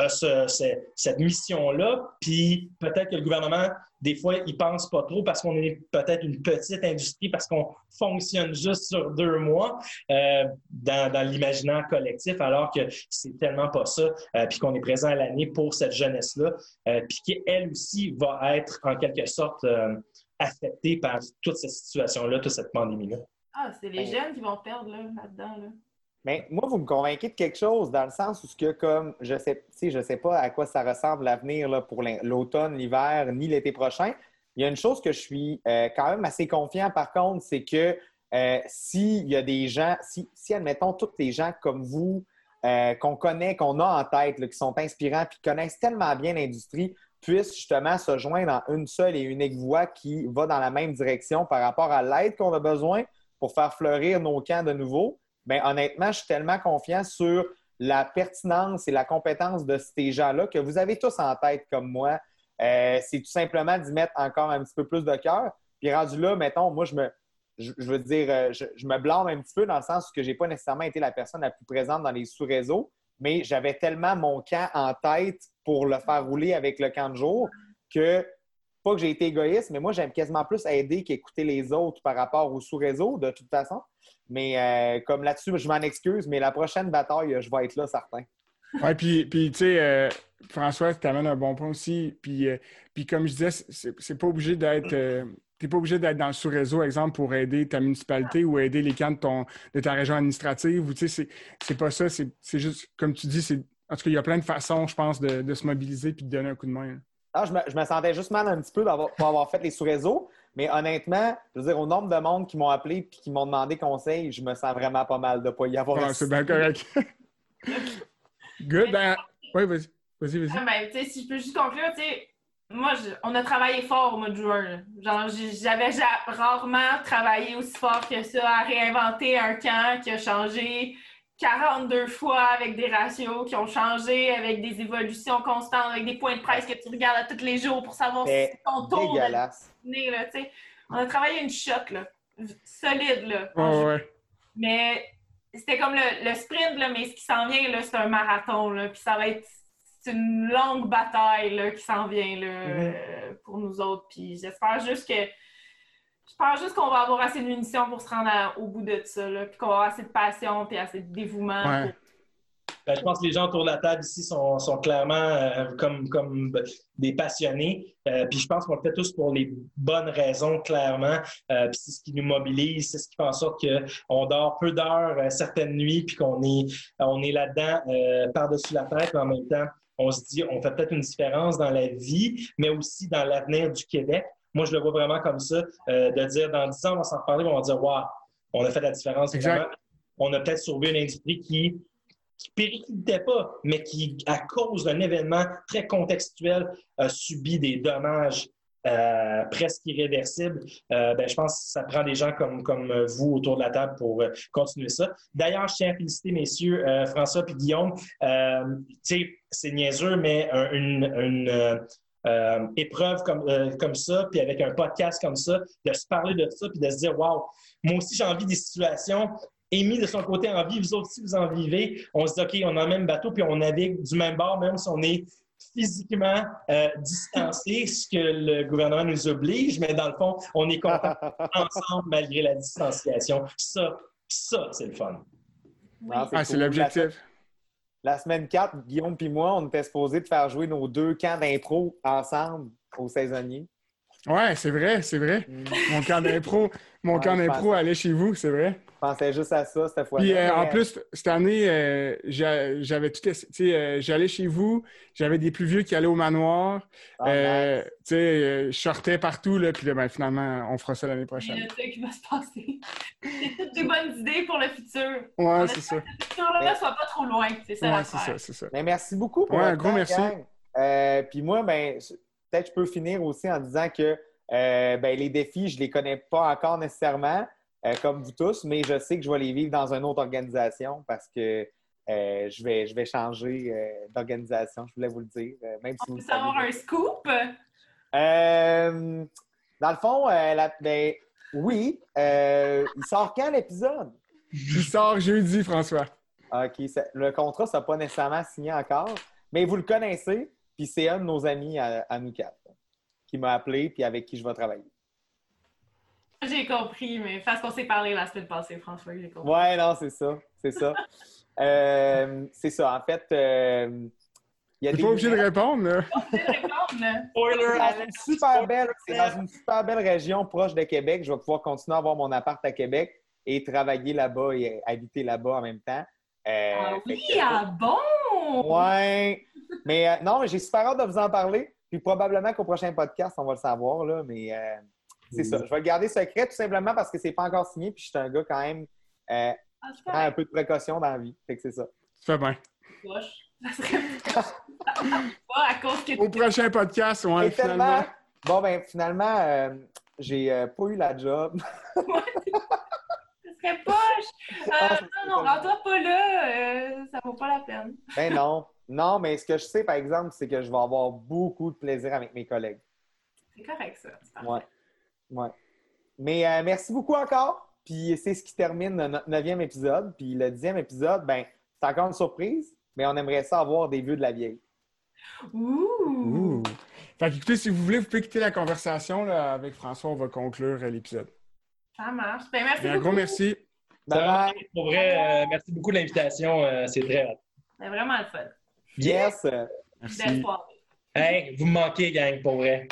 cette mission-là, puis peut-être que le gouvernement, des fois, il pense pas trop parce qu'on est peut-être une petite industrie, parce qu'on fonctionne juste sur deux mois dans, dans l'imaginaire collectif, alors que c'est tellement pas ça, puis qu'on est présent à l'année pour cette jeunesse-là, puis qu'elle aussi va être en quelque sorte euh, affectés par toute cette situation-là, toute cette pandémie-là. Ah, c'est les jeunes qui vont perdre là-dedans. Là Mais moi, vous me convainquez de quelque chose dans le sens où ce que, comme je sais, je sais pas à quoi ça ressemble l'avenir pour l'automne, l'hiver, ni l'été prochain. Il y a une chose que je suis euh, quand même assez confiant, par contre, c'est que euh, s'il y a des gens, si, si, admettons, tous les gens comme vous, qu'on connaît, qu'on a en tête, qui sont inspirants, puis qui connaissent tellement bien l'industrie, puissent justement se joindre en une seule et unique voie qui va dans la même direction par rapport à l'aide qu'on a besoin pour faire fleurir nos camps de nouveau, bien, honnêtement, je suis tellement confiant sur la pertinence et la compétence de ces gens-là que vous avez tous en tête comme moi. Euh, c'est tout simplement d'y mettre encore un petit peu plus de cœur. Puis rendu là, mettons, moi, je me, je, veux dire, euh, je, me blâme un petit peu dans le sens que je n'ai pas nécessairement été la personne la plus présente dans les sous-réseaux mais j'avais tellement mon camp en tête pour le faire rouler avec le camp de jour que, pas que j'ai été égoïste, mais moi, j'aime quasiment plus aider qu'écouter les autres par rapport au sous-réseau, de toute façon. Mais euh, comme là-dessus, je m'en excuse, mais la prochaine bataille, je vais être là, certain. Oui, puis, puis tu sais, euh, François, tu amènes un bon point aussi. Puis, euh, puis comme je disais, c'est pas obligé d'être tu n'es pas obligé d'être dans le sous-réseau, exemple, pour aider ta municipalité ou aider les camps de, ta région administrative. Ou, tu sais, c'est pas ça. C'est juste, comme tu dis, en tout cas, il y a plein de façons, je pense, de, se mobiliser et de donner un coup de main. Ah, je, me, sentais juste mal un petit peu d'avoir avoir fait les sous-réseaux. Mais honnêtement, je veux dire, au nombre de monde qui m'ont appelé et qui m'ont demandé conseil, je me sens vraiment pas mal de ne pas y avoir. Ah, c'est bien correct. Good. Ben, oui, vas-y. Vas-y, vas-y. Ah, ben, si je peux juste conclure, tu sais, moi, on a travaillé fort au mois de juin. Genre, j'avais rarement travaillé aussi fort que ça à réinventer un camp qui a changé 42 fois avec des ratios qui ont changé, avec des évolutions constantes, avec des points de presse que tu regardes à tous les jours pour savoir si ton tour On a travaillé une shot, là, solide. Là, Mais c'était comme le, sprint, là, mais ce qui s'en vient, c'est un marathon. Là, puis ça va être c'est une longue bataille qui s'en vient là, mhm. euh, pour nous autres. Puis j'espère juste que j'espère juste qu'on va avoir assez de munitions pour se rendre au bout de ça, là, puis qu'on va avoir assez de passion et assez de dévouement. Ben, je pense que les gens autour de la table ici sont, clairement euh, comme, comme des passionnés. Euh, puis je pense qu'on le fait tous pour les bonnes raisons, clairement. puis c'est ce qui nous mobilise, c'est ce qui fait en sorte qu'on dort peu d'heures certaines nuits, puis qu'on est, on est là-dedans par-dessus la tête, mais en même temps, on se dit, on fait peut-être une différence dans la vie, mais aussi dans l'avenir du Québec. Moi, je le vois vraiment comme ça, euh, de dire dans 10 ans, on va s'en reparler, on va dire, waouh, on a fait la différence. On a peut-être sauvé une industrie qui qui périclitait pas, mais qui, à cause d'un événement très contextuel, a subi des dommages euh, presque irréversible, euh, ben, je pense que ça prend des gens comme, comme vous autour de la table pour euh, continuer ça. D'ailleurs, je tiens à féliciter messieurs François et Guillaume. c'est niaiseux, mais une, épreuve comme, comme ça, puis avec un podcast comme ça, de se parler de ça, puis de se dire, waouh, moi aussi j'ai envie des situations Amy, de son côté, en vie, vous aussi, vous en vivez. On se dit, OK, on a le même bateau, puis on navigue du même bord, même si on est physiquement euh, distancé, ce que le gouvernement nous oblige, mais dans le fond, on est content ensemble malgré la distanciation. Ça, ça, c'est le fun. Ah, c'est l'objectif. La, semaine 4, Guillaume et moi, on était supposés de faire jouer nos deux camps d'impro ensemble aux saisonniers. Ouais, c'est vrai, c'est vrai. Mm. Mon camp d'impro, mon camp d'impro allait chez vous, c'est vrai. Je pensais juste à ça cette fois Puis euh, en plus, cette année, euh, j'avais tout Tu sais, euh, j'allais chez vous, j'avais des plus vieux qui allaient au manoir. Ah, tu sais, je sortais partout, là, puis là, ben, finalement, on fera ça l'année prochaine. C'est ce qui va se passer. C'est toutes des bonnes idées pour le futur. Ouais, c'est ça. Que le futur-là soit pas trop loin, c'est ça Ouais, c'est ça, c'est ça. Mais merci beaucoup pour ouais, un gros merci. puis moi, ben peut-être je peux finir aussi en disant que euh, ben, les défis, je ne les connais pas encore nécessairement, euh, comme vous tous, mais je sais que je vais les vivre dans une autre organisation parce que euh, je, vais, je vais changer d'organisation, je voulais vous le dire. même si On peut savoir un scoop? Euh, dans le fond, euh, la- ben, oui. Euh, il sort quand l'épisode? Il sort jeudi, François. OK. ça- le contrat, ça n'a pas nécessairement signé encore, mais vous le connaissez, puis c'est un de nos amis à, à nous quatre qui m'a appelé, puis avec qui je vais travailler. J'ai compris, mais parce qu'on s'est parlé la semaine passée, François, j'ai compris. Ouais, non, c'est ça. C'est ça. Euh, c'est ça. En fait, euh, il y a des. pas obligé de répondre, là. Je vais répondre, là. Spoiler C'est dans alert. une super belle, c'est dans une super belle région proche de Québec. Je vais pouvoir continuer à avoir mon appart à Québec et travailler là-bas et habiter là-bas en même temps. Euh, Ah oui, que- ah bon! Ouais. Mais euh, non, mais j'ai super hâte de vous en parler. Puis probablement qu'au prochain podcast, on va le savoir, là. Mais euh, c'est ça. Je vais le garder secret tout simplement parce que c'est pas encore signé. Puis je suis un gars quand même euh, Ah, qui prend un peu de précaution dans la vie. Fait que c'est ça. Tu fais bien. Ça serait pas à cause que Au prochain podcast, ouais, Et tellement. finalement. Bon, ben finalement, euh, j'ai euh, pas eu la job. serait poche. Ah, Euh, non, non, rends-toi pas là. euh, ça vaut pas la peine. Ben non. Non, mais ce que je sais, par exemple, c'est que je vais avoir beaucoup de plaisir avec mes collègues. C'est correct, ça. C'est parfait. Ouais. Ouais. Mais euh, merci beaucoup encore. Puis c'est ce qui termine notre neuvième épisode. Puis le dixième épisode, ben, c'est encore une surprise, mais on aimerait ça avoir des vues de la vieille. Ouh! Ouh. Fait que, écoutez, si vous voulez, vous pouvez quitter la conversation là, avec François. On va conclure l'épisode. Ça marche. Ben, merci un beaucoup. gros merci. Bye bye. Pour vrai, euh, merci beaucoup de l'invitation. euh, c'est très hâte. C'est vraiment le fun. Yes. Belle Merci. soirée. Hey, vous me manquez, gang, pour vrai.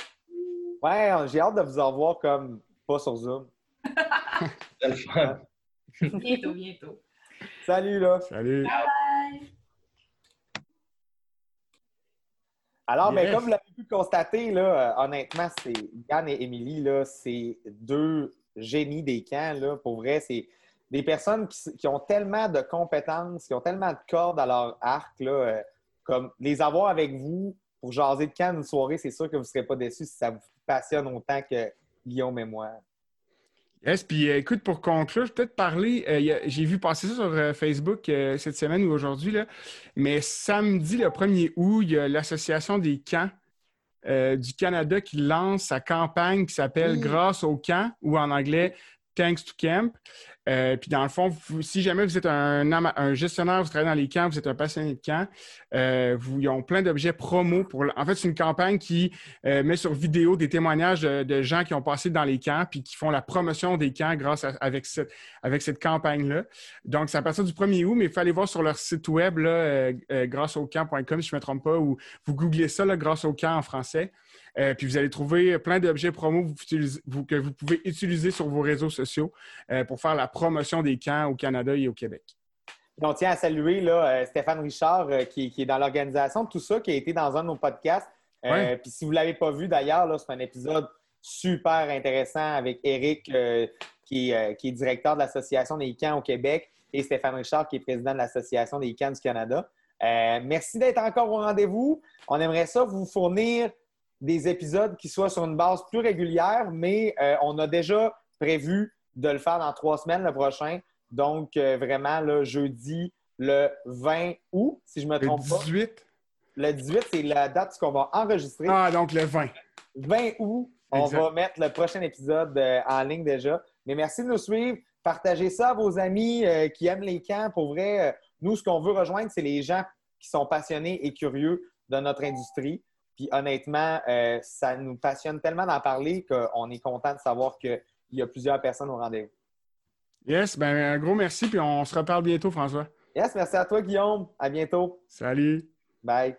Ouais, j'ai hâte de vous en voir comme pas sur Zoom. C'est le fun. Bientôt, bientôt. Salut là. Salut. Bye! Alors, mais Yes. comme vous l'avez pu constater, là, euh, honnêtement, c'est Yann et Émilie, là, c'est deux génies des camps. Là. Pour vrai, c'est des personnes qui, ont tellement de compétences, qui ont tellement de cordes à leur arc. Euh, comme les avoir avec vous pour jaser de camp une soirée, c'est sûr que vous ne serez pas déçus si ça vous passionne autant que Guillaume et moi. Yes, puis euh, écoute, pour conclure, je vais peut-être parler. euh, J'ai vu passer ça sur Facebook cette semaine ou aujourd'hui, mais samedi, le 1er août, il y a l'Association des camps euh, du Canada qui lance sa campagne qui s'appelle. Grâce au camp ou en anglais Thanks to Camp. Euh, puis dans le fond, si jamais vous êtes un, gestionnaire, vous travaillez dans les camps, vous êtes un passionné de camp, euh, ils ont plein d'objets promo. Pour, en fait, c'est une campagne qui euh, met sur vidéo des témoignages de, gens qui ont passé dans les camps puis qui font la promotion des camps grâce à, avec cette, avec cette campagne-là. Donc, c'est à partir du 1er août, mais il faut aller voir sur leur site web, là, euh, grâceaucamp.com, si je ne me trompe pas, ou vous googlez ça, là, grâce au camp en français. Euh, puis vous allez trouver plein d'objets promo vous utilisez- vous- que vous pouvez utiliser sur vos réseaux sociaux euh, pour faire la promotion des camps au Canada et au Québec. On tient à saluer là, euh, Stéphane Richard, qui, qui est dans l'organisation de tout ça, qui a été dans un de nos podcasts. Ouais. Puis si vous ne l'avez pas vu d'ailleurs, c'est un épisode super intéressant avec Eric, qui, est, qui est directeur de l'Association des camps au Québec, et Stéphane Richard, qui est président de l'Association des camps du Canada. Euh, merci d'être encore au rendez-vous. On aimerait ça vous fournir des épisodes qui soient sur une base plus régulière, mais euh, on a déjà prévu de le faire dans trois semaines le prochain. Donc, euh, vraiment, le jeudi, le 20 août, si je ne me Le trompe pas. 18. Le 18, c'est la date qu'on va enregistrer. Ah, donc le 20. 20 août, on Exact. va mettre le prochain épisode euh, en ligne déjà. Mais merci de nous suivre. Partagez ça à vos amis qui aiment les camps. Pour vrai, nous, ce qu'on veut rejoindre, c'est les gens qui sont passionnés et curieux de notre industrie. Puis honnêtement, euh, ça nous passionne tellement d'en parler qu'on est content de savoir qu'il y a plusieurs personnes au rendez-vous. Yes, ben un gros merci, puis on se reparle bientôt, François. Yes, merci à toi, Guillaume. À bientôt. Salut. Bye.